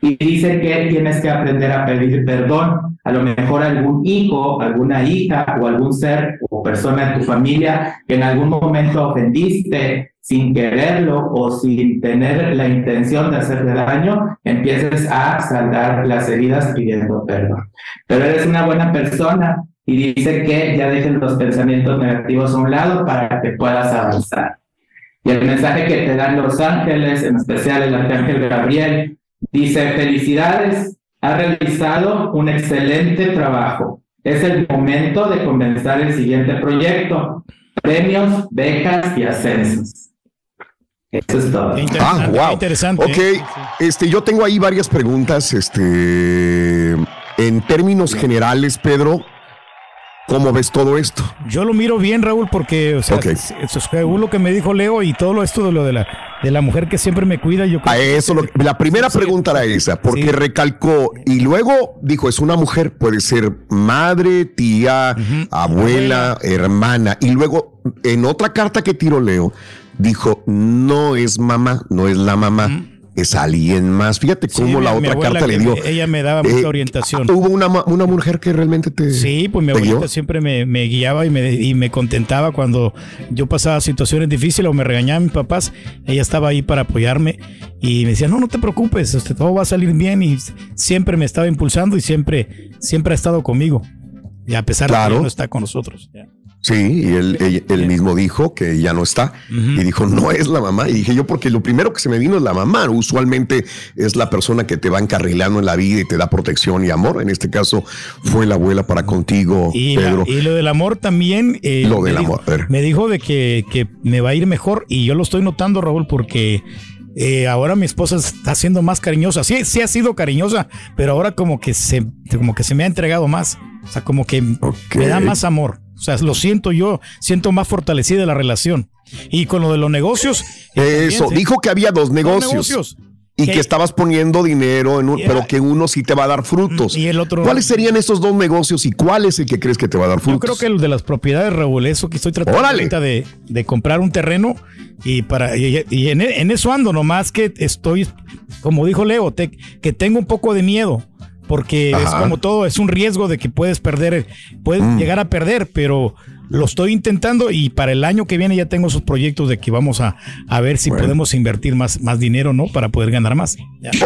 [SPEAKER 10] y dice que tienes que aprender a pedir perdón. A lo mejor algún hijo, alguna hija o algún ser o persona en tu familia que en algún momento ofendiste sin quererlo o sin tener la intención de hacerle daño, empieces a saldar las heridas pidiendo perdón. Pero eres una buena persona y dice que ya dejen los pensamientos negativos a un lado para que puedas avanzar. Y el mensaje que te dan los ángeles, en especial el arcángel Gabriel, Dice, felicidades, ha realizado un excelente trabajo. Es el momento de comenzar el siguiente proyecto. Premios, becas y ascensos. Eso es todo.
[SPEAKER 1] Ah, wow.
[SPEAKER 2] Interesante.
[SPEAKER 1] Ok, este, yo tengo ahí varias preguntas. Este, en términos generales, Pedro, ¿Cómo ves todo esto?
[SPEAKER 2] Yo lo miro bien, Raúl, porque, o sea, según lo que me dijo Leo y todo esto de lo de la, de la mujer que siempre me cuida, yo
[SPEAKER 1] A eso, la primera pregunta era esa, porque recalcó y luego dijo, es una mujer, puede ser madre, tía, abuela, hermana, y luego en otra carta que tiró Leo, dijo, no es mamá, no es la mamá es alguien más. Fíjate cómo la otra carta le dio.
[SPEAKER 2] ella me daba mucha eh, orientación.
[SPEAKER 1] Hubo una, una, mujer que realmente te.
[SPEAKER 2] Sí, pues mi abuelita siempre me, me, guiaba y me, y me contentaba cuando yo pasaba situaciones difíciles o me regañaban mis papás. Ella estaba ahí para apoyarme y me decía, no, no te preocupes, este, todo va a salir bien. Y siempre me estaba impulsando y siempre, siempre ha estado conmigo. Y a pesar de que no está con nosotros.
[SPEAKER 1] Sí, y él, él, mismo dijo que ya no está. Y dijo, no es la mamá. Y dije yo, porque lo primero que se me vino es la mamá. Usualmente es la persona que te va encarrilando en la vida y te da protección y amor. En este caso fue la abuela para contigo,
[SPEAKER 2] y
[SPEAKER 1] Pedro.
[SPEAKER 2] y lo del amor también.
[SPEAKER 1] Eh, lo del amor,
[SPEAKER 2] Me dijo de que, que, me va a ir mejor. Y yo lo estoy notando, Raúl, porque eh, ahora mi esposa está siendo más cariñosa. Sí, sí ha sido cariñosa, pero ahora como que se, como que se me ha entregado más. O sea, como que me da más amor. O sea, lo siento yo, siento más fortalecida la relación. Y con lo de los negocios.
[SPEAKER 1] Eso, dijo que había dos negocios. Y que, estabas poniendo dinero en un, pero que uno sí te va a dar frutos.
[SPEAKER 2] Y el otro.
[SPEAKER 1] ¿Cuáles serían esos dos negocios y cuál es el que crees que te va a dar frutos?
[SPEAKER 2] Yo creo que el de las propiedades, Raúl, eso que estoy tratando de, de, comprar un terreno y para y, en, en, eso ando, nomás que estoy, como dijo Leo, que tengo un poco de miedo porque es como todo, es un riesgo de que puedes perder, puedes mm. llegar a perder, pero lo estoy intentando y para el año que viene ya tengo esos proyectos de que vamos a, a ver si podemos invertir más, más dinero, ¿no? Para poder ganar más.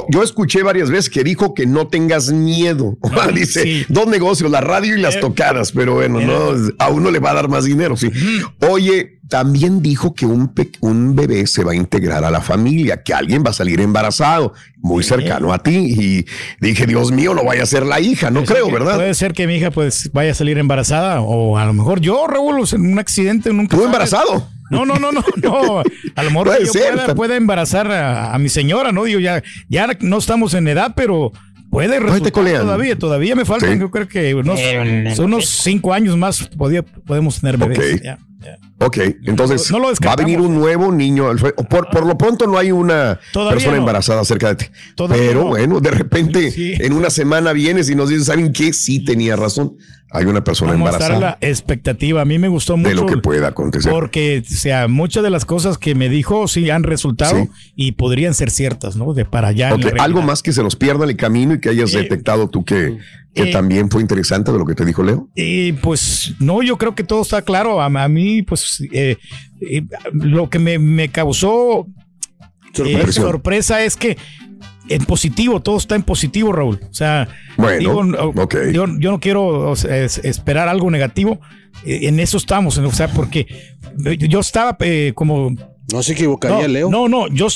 [SPEAKER 1] Yo escuché varias veces que dijo que no tengas miedo. *laughs* Dice, dos negocios, la radio y las eh, tocadas, pero bueno, no, a uno le va a dar más dinero, sí. Oye, también dijo que un, un bebé se va a integrar a la familia, que alguien va a salir embarazado, muy cercano a ti. Y dije, Dios mío, no vaya a ser la hija, no creo, ¿verdad?
[SPEAKER 2] Puede ser que mi hija pues vaya a salir embarazada, o a lo mejor yo, Raúl, en un accidente nunca.
[SPEAKER 1] ¿Tú embarazado?
[SPEAKER 2] No, no, no, no, no. A lo mejor yo pueda, embarazar a, mi señora, ¿no? Digo, ya, ya no estamos en edad, pero puede resultar todavía, todavía me faltan, yo creo que unos, unos cinco años más podemos tener bebés.
[SPEAKER 1] Ok, entonces va a venir un nuevo niño. Por, por lo pronto no hay una persona embarazada cerca de ti. Pero bueno, de repente en una semana vienes y nos dices, ¿saben qué? Sí tenía razón. Hay una persona
[SPEAKER 2] Vamos
[SPEAKER 1] embarazada.
[SPEAKER 2] A la expectativa. A mí me gustó mucho.
[SPEAKER 1] De lo que pueda acontecer.
[SPEAKER 2] Porque, o sea, muchas de las cosas que me dijo sí han resultado y podrían ser ciertas, ¿no? De para allá.
[SPEAKER 1] Algo más que se nos pierda en el camino y que hayas detectado tú que que eh, también fue interesante de lo que te dijo Leo.
[SPEAKER 2] Y pues no, yo creo que todo está claro. A, mí, pues eh, eh, lo que me, causó sorpresa es que en positivo, todo está en positivo, Raúl. O sea,
[SPEAKER 1] bueno,
[SPEAKER 2] yo, no quiero esperar algo negativo. En eso estamos, o sea, porque yo estaba como
[SPEAKER 3] no se equivocaría, Leo.
[SPEAKER 2] No, no, yo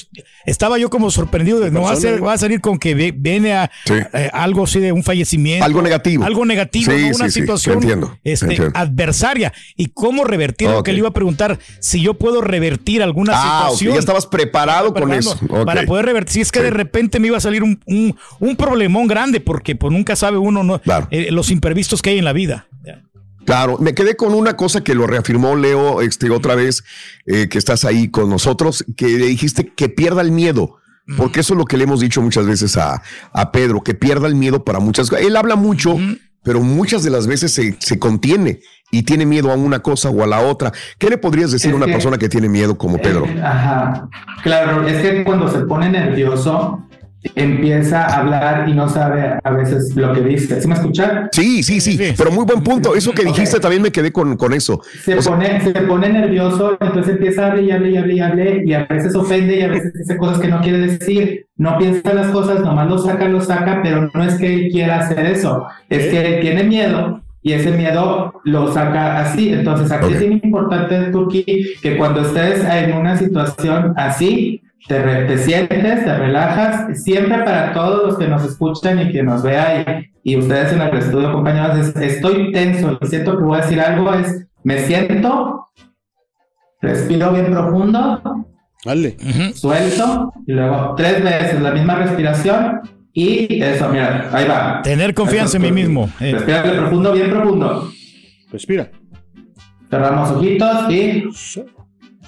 [SPEAKER 2] estaba yo como sorprendido de no va a, va a salir con que viene a, eh, algo así de un fallecimiento.
[SPEAKER 1] Algo negativo.
[SPEAKER 2] Algo negativo, una situación este, adversaria. Y cómo revertir, lo que le iba a preguntar, si yo puedo revertir alguna ah, situación.
[SPEAKER 1] ya estabas preparado con eso.
[SPEAKER 2] Para poder revertir. Si es que de repente me iba a salir un, un, problemón grande, porque pues nunca sabe uno no, eh, los imprevistos que hay en la vida.
[SPEAKER 1] Claro, me quedé con una cosa que lo reafirmó Leo este, otra vez, eh, que estás ahí con nosotros, que le dijiste que pierda el miedo. Porque eso es lo que le hemos dicho muchas veces a, a Pedro, que pierda el miedo para muchas cosas. Él habla mucho, pero muchas de las veces se, se, contiene y tiene miedo a una cosa o a la otra. ¿Qué le podrías decir a una persona que tiene miedo como Pedro?
[SPEAKER 10] ajá, claro, es que cuando se pone nervioso, empieza a hablar y no sabe a veces lo que dice. ¿Sí me escuchan?
[SPEAKER 1] Sí, sí, sí, pero muy buen punto. Eso que dijiste también me quedé con, con eso.
[SPEAKER 10] Se, pone, se pone nervioso, entonces empieza a hablar y hablar y hablar y hablar y a veces ofende y a veces dice cosas que no quiere decir. No piensa las cosas, nomás lo saca, lo saca, pero no es que él quiera hacer eso, es que él tiene miedo y ese miedo lo saca así. Entonces, aquí es importante, Turki, que cuando estés en una situación así, te, sientes, te relajas, siempre para todos los que nos escuchan y que nos vean y, ustedes en el estudio, compañeros, estoy tenso y siento que voy a decir algo, es, me siento, respiro bien profundo,
[SPEAKER 3] Dale.
[SPEAKER 10] suelto y luego tres veces la misma respiración y eso, mira, ahí va.
[SPEAKER 2] Tener confianza en mí mismo.
[SPEAKER 10] Eh. Respira profundo, bien profundo.
[SPEAKER 4] Respira.
[SPEAKER 10] Cerramos ojitos y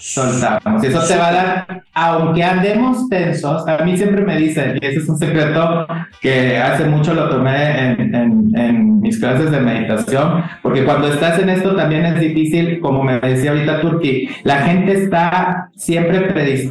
[SPEAKER 10] soltamos. Y eso te va a dar, aunque andemos tensos, a mí siempre me dicen, y ese es un secreto que hace mucho lo tomé en, en, mis clases de meditación, porque cuando estás en esto también es difícil, como me decía ahorita Turki, la gente está siempre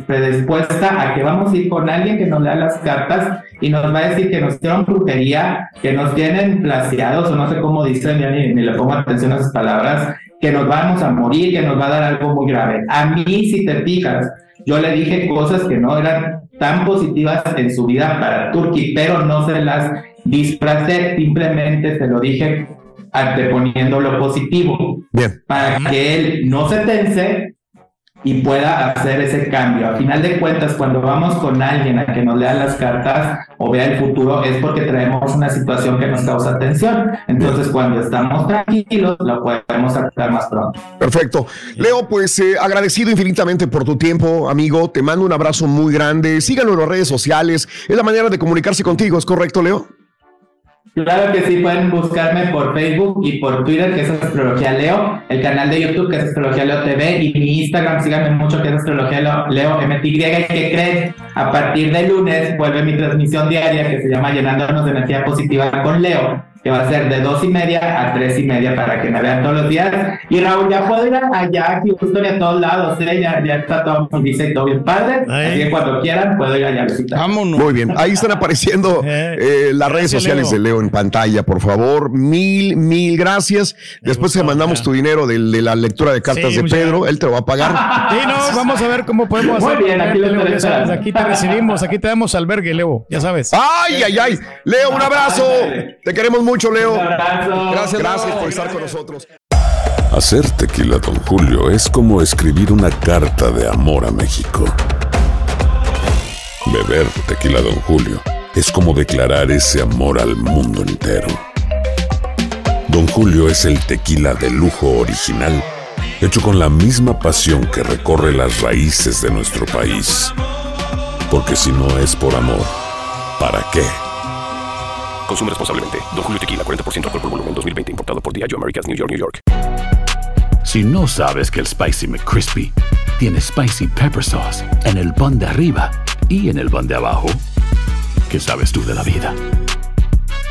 [SPEAKER 10] predispuesta a que vamos a ir con alguien que nos lea las cartas y nos va a decir que nos hicieron brujería, que nos tienen placeados, o no sé cómo dicen, ya ni, ni le pongo atención a esas palabras, que nos vamos a morir, que nos va a dar algo muy grave. A mí, si te fijas, yo le dije cosas que no eran tan positivas en su vida para Turki, pero no se las disfracé, simplemente se lo dije anteponiendo lo positivo.
[SPEAKER 1] Bien.
[SPEAKER 10] Para que él no se tense y pueda hacer ese cambio. A final de cuentas, cuando vamos con alguien a que nos lea las cartas o vea el futuro, es porque traemos una situación que nos causa tensión. Entonces, cuando estamos tranquilos, lo podemos tratar más pronto.
[SPEAKER 1] Perfecto. Leo, pues eh, agradecido infinitamente por tu tiempo, amigo. Te mando un abrazo muy grande. Síganlo en las redes sociales. Es la manera de comunicarse contigo, ¿es correcto, Leo?
[SPEAKER 10] Claro que sí, pueden buscarme por Facebook y por Twitter, que es Astrología Leo, el canal de YouTube, que es Astrología Leo TV, y mi Instagram, síganme mucho, que es Astrología Leo, MTY, que creen, a partir de lunes vuelve mi transmisión diaria que se llama Llenándonos de Energía Positiva con Leo que va a ser de dos y media a tres y media para que me vean todos los días. Y Raúl, ya puedo ir allá aquí Houston y a todos lados, ¿eh? ya, ya está todo dice todo bien padre. Así que cuando quieran puedo ir allá a visitar.
[SPEAKER 1] Vámonos. Muy bien, ahí están apareciendo *laughs* eh, las redes sociales de Leo en pantalla, por favor. Mil, mil gracias. Después te mandamos tu dinero de, la lectura de cartas de Pedro, él te lo va a pagar. *laughs*
[SPEAKER 2] Sí, no, *laughs* vamos a ver cómo podemos
[SPEAKER 10] Muy bien, aquí,
[SPEAKER 2] aquí te recibimos, aquí te damos albergue, Leo, ya sabes.
[SPEAKER 1] Ay, ay, ay. Leo, un abrazo. Te queremos mucho, Leo. Gracias, gracias por estar con nosotros.
[SPEAKER 12] Hacer tequila, don Julio, es como escribir una carta de amor a México. Beber tequila, don Julio, es como declarar ese amor al mundo entero. Don Julio es el tequila de lujo original, hecho con la misma pasión que recorre las raíces de nuestro país. Porque si no es por amor, ¿para qué?
[SPEAKER 13] Consume responsablemente. Don Julio Tequila, 40% alcohol por volumen, 2020. Importado por Diageo Americas, New York, New York.
[SPEAKER 7] Si no sabes que el Spicy McCrispy tiene Spicy Pepper Sauce en el pan de arriba y en el pan de abajo, ¿qué sabes tú de la vida?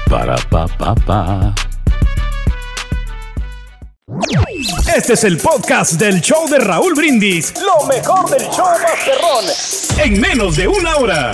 [SPEAKER 7] Para, pa, pa, pa.
[SPEAKER 11] Este es el podcast del show de Raúl Brindis. Lo mejor del show Masterrón. En menos de una hora.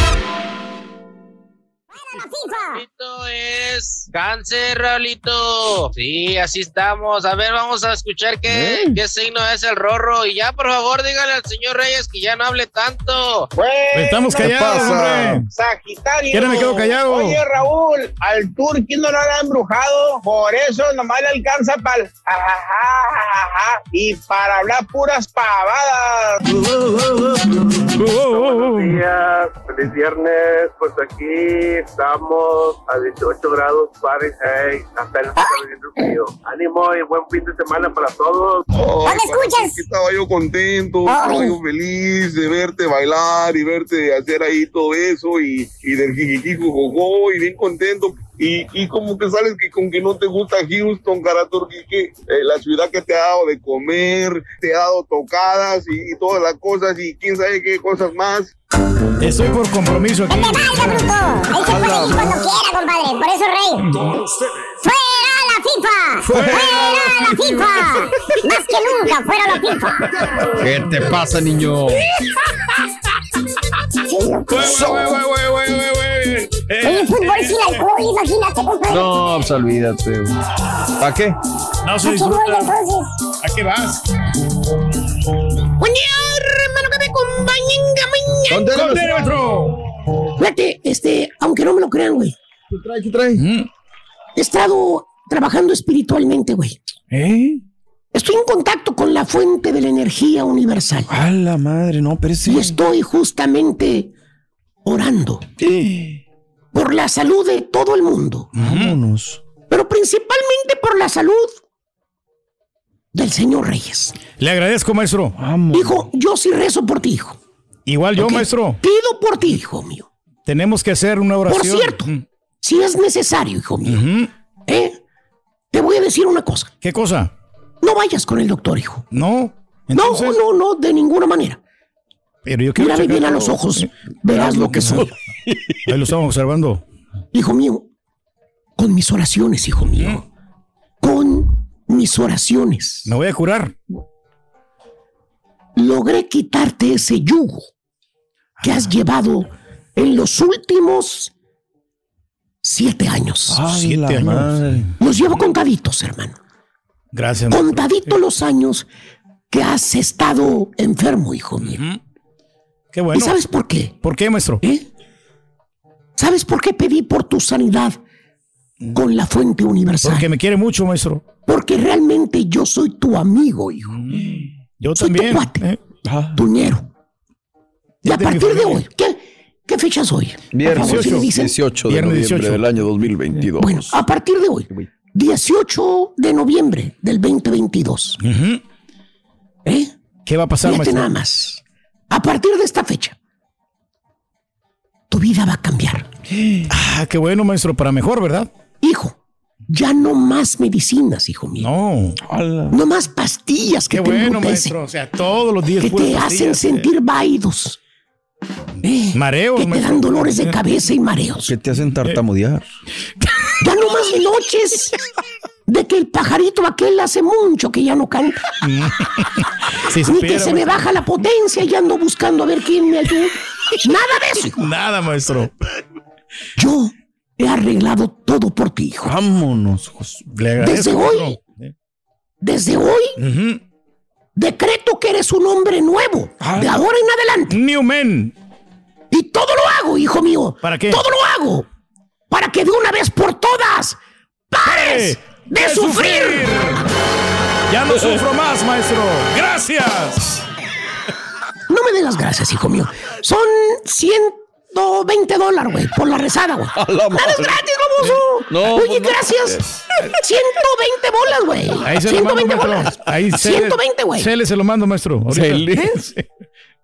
[SPEAKER 14] Esto es cáncer, Raulito. Sí, así estamos. A ver, vamos a escuchar qué, qué signo es el rorro. Y ya, por favor, dígale al señor Reyes que ya no hable tanto.
[SPEAKER 2] Estamos callados, hombre.
[SPEAKER 15] Sagitario.
[SPEAKER 2] ¿Quién me quedo callado?
[SPEAKER 15] Oye, Raúl, al Turqui no lo han embrujado. Por eso nomás le alcanza para el y para hablar puras pavadas.
[SPEAKER 16] Buenos días, feliz viernes. Pues aquí estamos a 18 grados
[SPEAKER 17] hey, hasta el frío. Ánimo y buen fin de semana para todos.
[SPEAKER 5] ¿Dónde escuchas?
[SPEAKER 18] Estaba yo contento,
[SPEAKER 5] Ay.
[SPEAKER 18] estaba yo feliz de verte bailar y verte hacer ahí todo eso y, y del jijijijo jojó y bien contento. Y, y como que sales que con que no te gusta Houston, Caraturquique, eh, la ciudad que te ha dado de comer, te ha dado tocadas y, y todas las cosas y quién sabe qué cosas más.
[SPEAKER 2] Estoy por compromiso aquí.
[SPEAKER 5] ¡Me valga, bruto! Ahí se puede ir cuando quiera, compadre. Por eso, rey. ¡Fuera la FIFA! ¡Fuera la FIFA! Más que nunca, fuera la FIFA.
[SPEAKER 3] ¿Qué te pasa, niño?
[SPEAKER 5] Oye, fútbol sin alcohol, imagínate, compadre.
[SPEAKER 3] No, pues olvídate. ¿Para qué?
[SPEAKER 2] No
[SPEAKER 5] se disfruta. entonces?
[SPEAKER 2] ¿A qué vas?
[SPEAKER 16] Buen día, hermano, Fíjate, este, aunque no me lo crean, güey.
[SPEAKER 3] ¿Qué trae? ¿Qué trae?
[SPEAKER 16] He estado trabajando espiritualmente, güey.
[SPEAKER 3] ¿Eh?
[SPEAKER 16] Estoy en contacto con la fuente de la energía universal.
[SPEAKER 3] A la madre, no, pero sí.
[SPEAKER 16] Y estoy justamente orando por la salud de todo el mundo.
[SPEAKER 3] Vámonos.
[SPEAKER 16] Pero principalmente por la salud del señor Reyes.
[SPEAKER 2] Le agradezco, maestro.
[SPEAKER 16] Hijo, yo sí rezo por ti, hijo.
[SPEAKER 2] Igual yo, maestro.
[SPEAKER 16] Pido por ti, hijo mío.
[SPEAKER 2] Tenemos que hacer una oración.
[SPEAKER 16] Por cierto, si es necesario, hijo mío, ¿eh? te voy a decir una cosa.
[SPEAKER 2] ¿Qué cosa?
[SPEAKER 16] No vayas con el doctor, hijo.
[SPEAKER 2] No.
[SPEAKER 16] No, no, no, de ninguna manera.
[SPEAKER 2] Pero yo quiero
[SPEAKER 16] Mírame bien a los ojos, verás lo que soy.
[SPEAKER 2] Ahí lo estamos observando.
[SPEAKER 16] Hijo mío, con mis oraciones, hijo mío. Con mis oraciones.
[SPEAKER 2] Me voy a curar.
[SPEAKER 16] Logré quitarte ese yugo que has llevado en los últimos siete años.
[SPEAKER 2] Siete años.
[SPEAKER 16] Los llevo contaditos, hermano.
[SPEAKER 2] Gracias.
[SPEAKER 16] Contaditos los años que has estado enfermo, hijo mío.
[SPEAKER 2] Qué bueno.
[SPEAKER 16] ¿Y sabes por qué?
[SPEAKER 2] ¿Por qué, maestro?
[SPEAKER 16] ¿Sabes por qué pedí por tu sanidad con la fuente universal?
[SPEAKER 2] Porque me quiere mucho, maestro.
[SPEAKER 16] Porque realmente yo soy tu amigo, hijo.
[SPEAKER 2] Yo
[SPEAKER 16] Soy
[SPEAKER 2] también.
[SPEAKER 16] tu cuate,
[SPEAKER 2] ¿eh?
[SPEAKER 16] tu ñero. Y
[SPEAKER 3] Ya
[SPEAKER 16] a partir de hoy, ¿qué, qué fecha es hoy?
[SPEAKER 3] Viernes
[SPEAKER 16] favor, si me
[SPEAKER 3] 18,
[SPEAKER 16] dicen.
[SPEAKER 3] 18 de
[SPEAKER 16] Viernes
[SPEAKER 3] noviembre
[SPEAKER 16] 18.
[SPEAKER 3] del año 2022.
[SPEAKER 16] Bueno, a partir de hoy, 18 de noviembre del 2022. ¿Eh?
[SPEAKER 2] ¿Qué va a pasar,
[SPEAKER 16] Fíjate
[SPEAKER 2] maestro?
[SPEAKER 16] nada más. A partir de esta fecha, tu vida va a cambiar. *gasps*
[SPEAKER 2] Ah, qué bueno, maestro, para mejor, ¿verdad?
[SPEAKER 16] Hijo, ya no más medicinas, hijo mío.
[SPEAKER 2] No.
[SPEAKER 16] No más pastillas que
[SPEAKER 2] Qué
[SPEAKER 16] te
[SPEAKER 2] bueno, maestro. O sea, todos los días
[SPEAKER 16] que te hacen
[SPEAKER 2] eh.
[SPEAKER 16] sentir vaídos. Eh,
[SPEAKER 2] Mareos,
[SPEAKER 16] que te
[SPEAKER 2] maestro.
[SPEAKER 16] dan dolores de cabeza y mareos.
[SPEAKER 3] Que te hacen tartamudear. *laughs*
[SPEAKER 16] Ya no más noches de que el pajarito aquel hace mucho que ya no canta. *laughs*
[SPEAKER 2] Si
[SPEAKER 16] Ni que se me baja la potencia y ando buscando a ver quién me ayuda. Nada de eso. hijo.
[SPEAKER 2] Nada, maestro.
[SPEAKER 16] Yo he arreglado todo por ti, hijo.
[SPEAKER 3] Vámonos,
[SPEAKER 2] Le.
[SPEAKER 16] Desde hoy, desde hoy, decreto que eres un hombre nuevo. De ahora en adelante.
[SPEAKER 2] New man.
[SPEAKER 16] Y todo lo hago, hijo mío.
[SPEAKER 2] ¿Para qué?
[SPEAKER 16] Todo lo hago. Para que de una vez por todas pares de, sufrir.
[SPEAKER 2] Ya no sufro más, maestro. Gracias.
[SPEAKER 16] No me den las gracias, hijo mío. Son 120 dólares, güey, por la rezada, güey. *laughs* Nada es gratis, baboso.
[SPEAKER 3] No,
[SPEAKER 16] Oye,
[SPEAKER 3] pues no.
[SPEAKER 16] gracias. 120 bolas, güey.
[SPEAKER 2] Ahí se lo mando,
[SPEAKER 16] 120
[SPEAKER 2] maestro.
[SPEAKER 16] bolas.
[SPEAKER 2] Ahí se
[SPEAKER 16] 120, güey.
[SPEAKER 2] Se le se lo mando, maestro. Ahorita.
[SPEAKER 16] ¿Eh?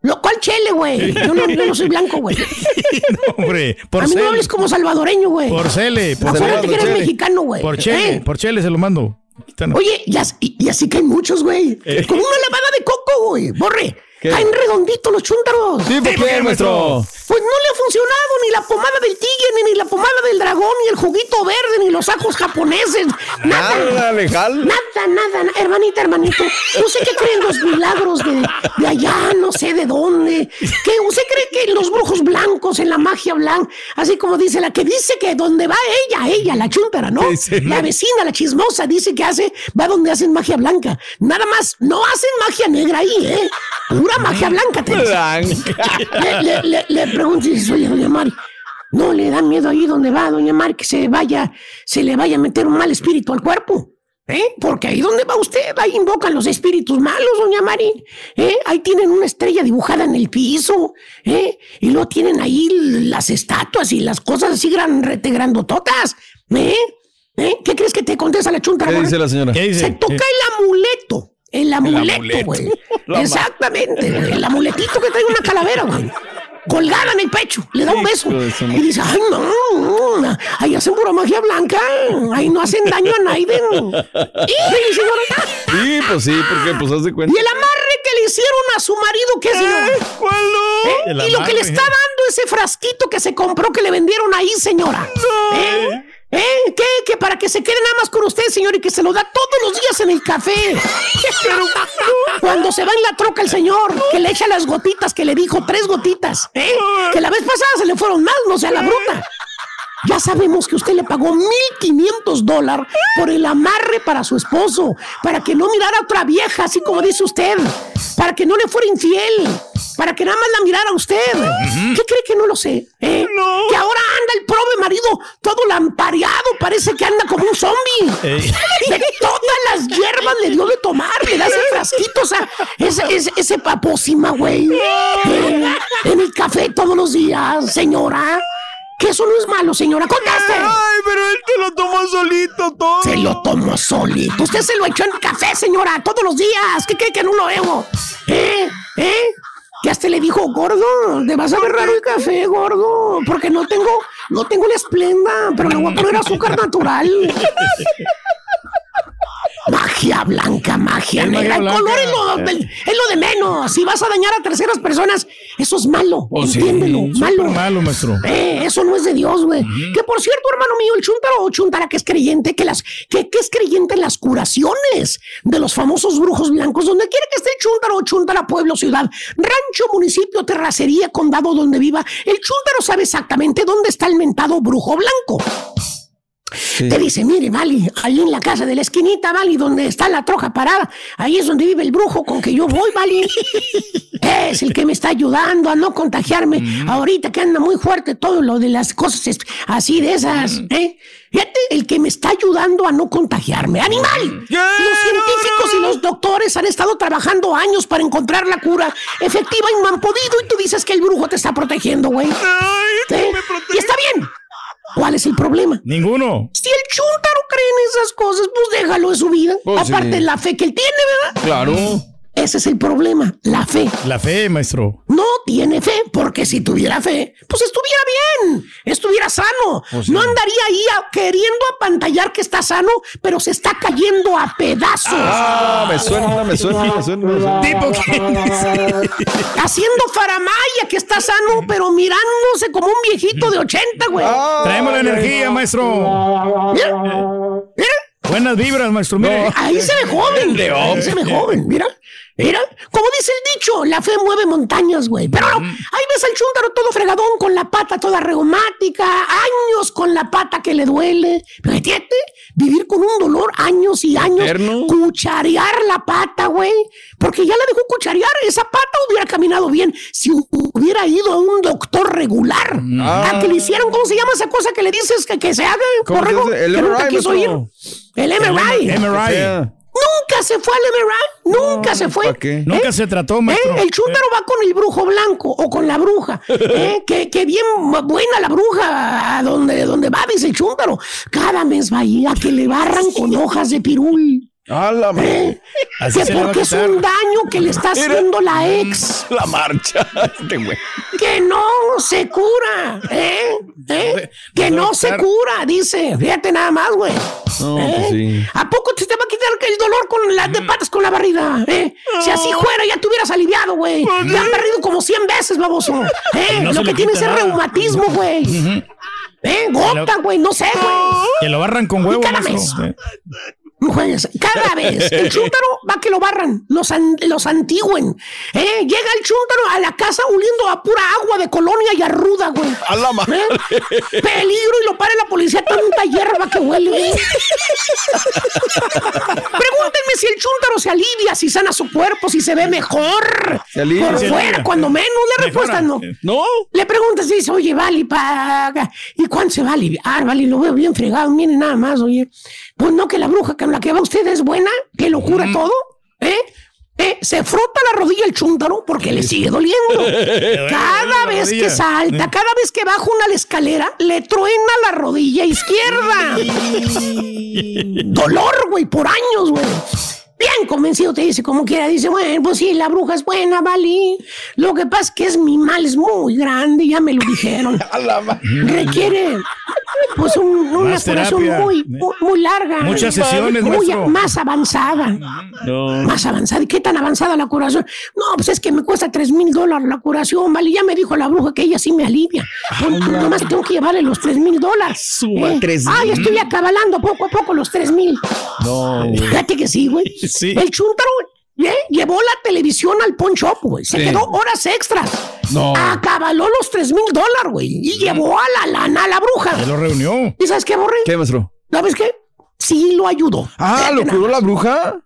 [SPEAKER 16] Lo cual chele, güey. Yo no, yo no soy blanco, güey. *laughs*
[SPEAKER 2] Hombre, por
[SPEAKER 16] A mí no
[SPEAKER 2] cele.
[SPEAKER 16] hables como salvadoreño, güey.
[SPEAKER 2] Por cele. Por
[SPEAKER 16] Acuérdate que eres
[SPEAKER 2] cele.
[SPEAKER 16] mexicano, güey.
[SPEAKER 2] Por chele.
[SPEAKER 16] ¿Eh?
[SPEAKER 2] Por chele se lo mando. No.
[SPEAKER 16] Oye, y así, y así que hay muchos, güey.
[SPEAKER 2] Eh.
[SPEAKER 16] Con una lavada de coco, güey. Borre.
[SPEAKER 3] ¿Qué?
[SPEAKER 16] Caen redonditos los chúntaros.
[SPEAKER 3] Sí, ¿por qué, maestro?
[SPEAKER 16] Pues no le ha funcionado ni la pomada del tigre, ni la pomada del dragón, ni el juguito verde, ni los ajos japoneses. Nada.
[SPEAKER 3] Nada, legal.
[SPEAKER 16] Nada, nada, na- hermanita, hermanito. ¿Usted qué cree en los milagros de, de allá, no sé de dónde? ¿Qué? ¿Usted cree que los brujos blancos, en la magia blanca, así como dice la que dice que donde va ella, ella, la chúntara, ¿no? La
[SPEAKER 3] no.
[SPEAKER 16] vecina, la chismosa, dice que hace, va donde hacen magia blanca. Nada más, no hacen magia negra ahí, ¿eh? Pura magia blanca. te dice. Le, le, le, le pregunto y dice, oye, doña Mari, ¿no le da miedo ahí donde va, doña Mari, que se vaya, se le vaya a meter un mal espíritu al cuerpo? ¿Eh? Porque ahí donde va usted, ahí invocan los espíritus malos, doña Mari. ¿Eh? Ahí tienen una estrella dibujada en el piso, ¿eh? Y luego tienen ahí las estatuas y las cosas así gran, rete grandototas. ¿Eh? ¿Eh? ¿Qué crees que te contesta la chunta?
[SPEAKER 3] ¿Qué dice la señora? ¿Qué dice?
[SPEAKER 16] Se toca
[SPEAKER 3] ¿Qué?
[SPEAKER 16] el amuleto. El amuleto, güey. *laughs* Exactamente. El amuletito que trae una calavera, güey. Colgada en el pecho. Le da un beso. Y dice, ay, no, no, ahí hacen pura magia blanca. Ahí no hacen daño a nadie. *laughs* Y, señora,
[SPEAKER 3] Sí, pues sí, porque pues haz de cuenta.
[SPEAKER 16] y el amarre que le hicieron a su marido, ¿qué señora?
[SPEAKER 3] ¿Cuál no?
[SPEAKER 16] ¿Eh? Y lo que le está dando ese frasquito que se compró que le vendieron ahí, señora. ¿Eh? ¿Eh? ¿Qué? Que para que se quede nada más con usted, señor, y que se lo da todos los días en el café. *laughs* Cuando se va en la troca el señor, que le echa las gotitas, que le dijo tres gotitas, ¿eh? Que la vez pasada se le fueron mal, no sea la bruta. Ya sabemos que usted le pagó 1.500 dólares por el amarre para su esposo, para que no mirara a otra vieja, así como dice usted, para que no le fuera infiel, para que nada más la mirara a usted. ¿Qué cree que no lo sé? eh? Que ahora anda el pobre marido todo lampareado, parece que anda como un zombie. De todas las hierbas le dio de tomar, le da ese frasquito, o sea, ese, ese, ese papósima, güey. Eh, en el café todos los días, señora. Que eso no es malo, señora. ¡Contaste!
[SPEAKER 3] Ay, pero él te lo tomó solito todo.
[SPEAKER 16] Se lo tomó solito. Usted se lo echó en café, señora, todos los días. ¿Qué cree que no lo veo? ¿Eh? ¿Eh? Que hasta le dijo, gordo, te vas a ver raro el café, gordo. Porque no tengo, no tengo la esplenda, pero le voy a poner azúcar natural. *laughs* Magia blanca, magia
[SPEAKER 2] Es
[SPEAKER 16] negra. El color es
[SPEAKER 2] blanca.
[SPEAKER 16] lo, del- es lo de menos. Si vas a dañar a terceras personas, eso es malo.
[SPEAKER 2] Oh,
[SPEAKER 16] Entiéndelo, malo.
[SPEAKER 2] malo, maestro.
[SPEAKER 16] Eh, eso no es de Dios, güey. Que por cierto, hermano mío, el Chuntaro o Chuntara, que es creyente, que las, que, que es creyente en las curaciones de los famosos brujos blancos, donde quiera que esté el Chuntaro o Chuntara, pueblo, ciudad, rancho, municipio, terracería, condado, donde viva, el Chuntaro sabe exactamente dónde está el mentado brujo blanco. Te dice, mire, Vali, ahí en la casa de la esquinita, Vali, donde está la troja parada, ahí es donde vive el brujo con que yo voy, Vali. *laughs* Es el que me está ayudando a no contagiarme. Ahorita que anda muy fuerte todo lo de las cosas así de esas, ¿eh? Fíjate, el que me está ayudando a no contagiarme. ¡Animal! Los científicos y los doctores han estado trabajando años para encontrar la cura efectiva y no han podido. Y tú dices que el brujo te está protegiendo, güey. ¿Eh? Y está bien. ¿Cuál es el problema?
[SPEAKER 2] Ninguno.
[SPEAKER 16] Si el chúntaro cree en esas cosas, pues déjalo en su vida.
[SPEAKER 2] Pues sí.
[SPEAKER 16] Aparte de la fe que él tiene, ¿verdad?
[SPEAKER 2] Claro.
[SPEAKER 16] Ese es el problema, la fe.
[SPEAKER 2] La fe, maestro.
[SPEAKER 16] No tiene fe, porque si tuviera fe, pues estuviera bien, estuviera sano.
[SPEAKER 2] Pues.
[SPEAKER 16] No andaría ahí a- queriendo apantallar que está sano, pero se está cayendo a pedazos.
[SPEAKER 3] Ah, me suena, me suena, me suena. Me suena.
[SPEAKER 16] Tipo *laughs* Haciendo faramaya que está sano, pero mirándose como un viejito de 80, güey.
[SPEAKER 2] Traemos la energía, maestro.
[SPEAKER 16] Mira, mira.
[SPEAKER 2] Buenas vibras, maestro. Mire.
[SPEAKER 16] Ahí se ve joven. Ahí se ve joven, mira. Mira, como dice el dicho, la fe mueve montañas, güey. Pero no, ahí ves al chúntaro todo fregadón con la pata toda reumática, años con la pata que le duele. Fíjate, vivir con un dolor años y años,
[SPEAKER 3] Eterno.
[SPEAKER 16] cucharear la pata, güey. Porque ya la dejó cucharear, esa pata hubiera caminado bien si hu- hubiera ido a un doctor regular.
[SPEAKER 3] Ah.
[SPEAKER 16] A que le hicieran, ¿cómo se llama esa cosa que le dices que, que se haga?
[SPEAKER 3] ¿Cómo se? El
[SPEAKER 16] que nunca quiso ir. El MRI.
[SPEAKER 2] MRI.
[SPEAKER 16] Nunca se fue al MRI, nunca se fue.
[SPEAKER 3] ¿para qué?
[SPEAKER 2] Nunca se trató, maestro.
[SPEAKER 16] ¿Eh? El chúntaro va con el brujo blanco o con la bruja. *laughs* ¿eh? que, que bien buena la bruja a donde, donde va, dice el chúntaro. Cada mes va ahí a que le barran con hojas de pirul.
[SPEAKER 3] A la.
[SPEAKER 2] Así
[SPEAKER 16] Que
[SPEAKER 2] a
[SPEAKER 16] porque es un daño que le está haciendo la ex.
[SPEAKER 3] La marcha. *laughs* Este güey.
[SPEAKER 16] Que no se cura, ¿eh? ¿Eh? Que no se cura, dice. Fíjate nada más, güey.
[SPEAKER 3] No,
[SPEAKER 16] ¿Eh?
[SPEAKER 3] pues sí.
[SPEAKER 16] ¿A poco te, quitar el dolor con las de patas con la barriga? ¿eh? Si así fuera, ya te hubieras aliviado, güey. Te han barrido como 100 veces, baboso. *laughs* ¿eh?
[SPEAKER 2] No
[SPEAKER 16] Lo que tienes es reumatismo, güey. ¿Eh? Gota, güey, no sé, güey.
[SPEAKER 2] Que lo barran con huevo,
[SPEAKER 16] cada Juegues, cada *laughs* vez el chúntaro va que lo barran, los, an- los antigüen. ¿eh? Llega el chúntaro a la casa oliendo a pura agua de colonia y a ruda, güey.
[SPEAKER 3] A la madre.
[SPEAKER 16] ¿Eh? *laughs* Peligro y lo para la policía, tanta hierba que huele. *laughs* Pregúntenme si el chúntaro se alivia, si sana su cuerpo, si se ve mejor.
[SPEAKER 3] Se alivia,
[SPEAKER 16] Por
[SPEAKER 3] se
[SPEAKER 16] fuera,
[SPEAKER 3] alivia.
[SPEAKER 16] cuando menos. La respuesta no.
[SPEAKER 3] No.
[SPEAKER 16] Le preguntas y dice, oye, Vali, paga. ¿Y cuándo se va a aliviar? Vali, lo veo bien fregado. Miren nada más, oye. Pues no que la bruja la que va usted es buena, que lo cura todo, ¿eh? eh, se frota la rodilla el chúntaro porque le sigue doliendo. *laughs* Cada vez que salta, cada vez que baja una la escalera, le truena la rodilla izquierda. Dolor, güey, por años, güey. Bien convencido te dice como quiera, dice, bueno, pues sí, la bruja es buena, vale. Lo que pasa es que es mi mal, es muy grande, ya me lo dijeron. *laughs* Requiere pues un- una curación muy, muy, muy larga.
[SPEAKER 2] Muchas sesiones,
[SPEAKER 16] muy. Más avanzada. Más avanzada. ¿Y qué tan avanzada la curación? No, pues es que me cuesta tres mil dólares la curación, ¿vale? Ya me dijo la bruja que ella sí me alivia. Pues, nomás tengo que llevarle los tres mil dólares.
[SPEAKER 3] Suba tres
[SPEAKER 16] Ah, ya
[SPEAKER 3] mil.
[SPEAKER 16] estoy acabalando poco a poco los tres mil.
[SPEAKER 3] No,
[SPEAKER 16] Fíjate que sí, güey.
[SPEAKER 3] Sí.
[SPEAKER 16] El chúntaro ¿eh? llevó la televisión al pawn shop, güey. Se
[SPEAKER 3] Sí.
[SPEAKER 16] quedó horas extras.
[SPEAKER 3] No.
[SPEAKER 16] Acabaló los tres mil dólares, güey. Y llevó a la lana a la bruja.
[SPEAKER 2] Ya lo reunió.
[SPEAKER 16] ¿Y sabes qué, Borre?
[SPEAKER 3] ¿Qué, maestro?
[SPEAKER 16] ¿Sabes qué? Sí lo ayudó.
[SPEAKER 3] Ah, ¿lo curó la bruja?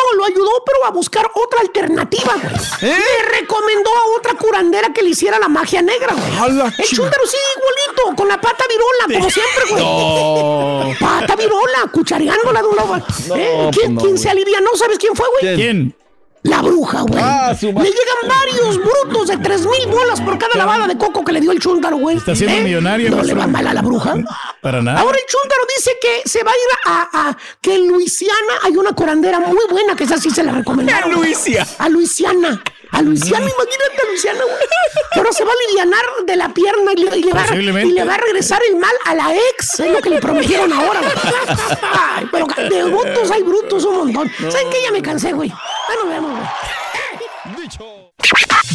[SPEAKER 16] No, lo ayudó, pero a buscar otra alternativa, güey.
[SPEAKER 3] ¿Eh?
[SPEAKER 16] Le recomendó a otra curandera que le hiciera la magia negra, güey. El chúntaro sí, igualito, con la pata virola, como siempre, güey.
[SPEAKER 3] No.
[SPEAKER 16] Pata virola, cuchareándola de un lado.
[SPEAKER 3] No,
[SPEAKER 16] ¿Eh? ¿Quién,
[SPEAKER 3] no,
[SPEAKER 16] quién se alivia? ¿No sabes quién fue, güey?
[SPEAKER 2] ¿Quién?
[SPEAKER 16] La bruja, güey.
[SPEAKER 3] Ah,
[SPEAKER 16] le llegan varios brutos de tres mil bolas por cada lavada de coco que le dio el chúntaro, güey.
[SPEAKER 2] Está siendo
[SPEAKER 16] ¿Eh?
[SPEAKER 2] millonario,
[SPEAKER 16] No le va mal a la bruja.
[SPEAKER 2] Para nada.
[SPEAKER 16] Ahora el chúntaro dice que se va a ir a, a- que en Luisiana hay una curandera muy buena, que esa sí se la recomendaron.
[SPEAKER 3] A Luisiana.
[SPEAKER 16] A Luisiana. A Luisiana, imagínate a Luisiana, güey. Ahora se va a alivianar de la pierna y le, y le va, y le va a regresar el mal a la ex. Es lo que le prometieron ahora, güey. *laughs* Ay, pero de brutos hay brutos un montón. ¿Saben qué? Ya me cansé, güey. Ya nos vemos, güey.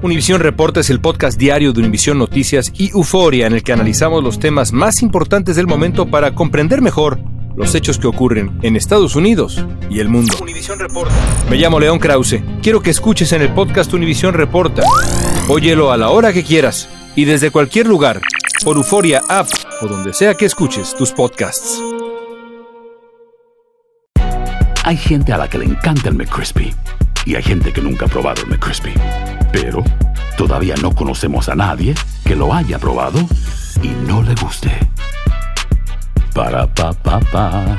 [SPEAKER 19] Univisión Reporta es el podcast diario de Univisión Noticias y Euforia en el que analizamos los temas más importantes del momento para comprender mejor los hechos que ocurren en Estados Unidos y el mundo. Reporta. Me llamo León Krause. Quiero que escuches en el podcast Univisión Reporta. Óyelo a la hora que quieras y desde cualquier lugar por Euforia App o donde sea que escuches tus podcasts.
[SPEAKER 7] Hay gente a la que le encanta el McCrispy y hay gente que nunca ha probado el McCrispy. Pero todavía no conocemos a nadie que lo haya probado y no le guste. Para pa pa pa.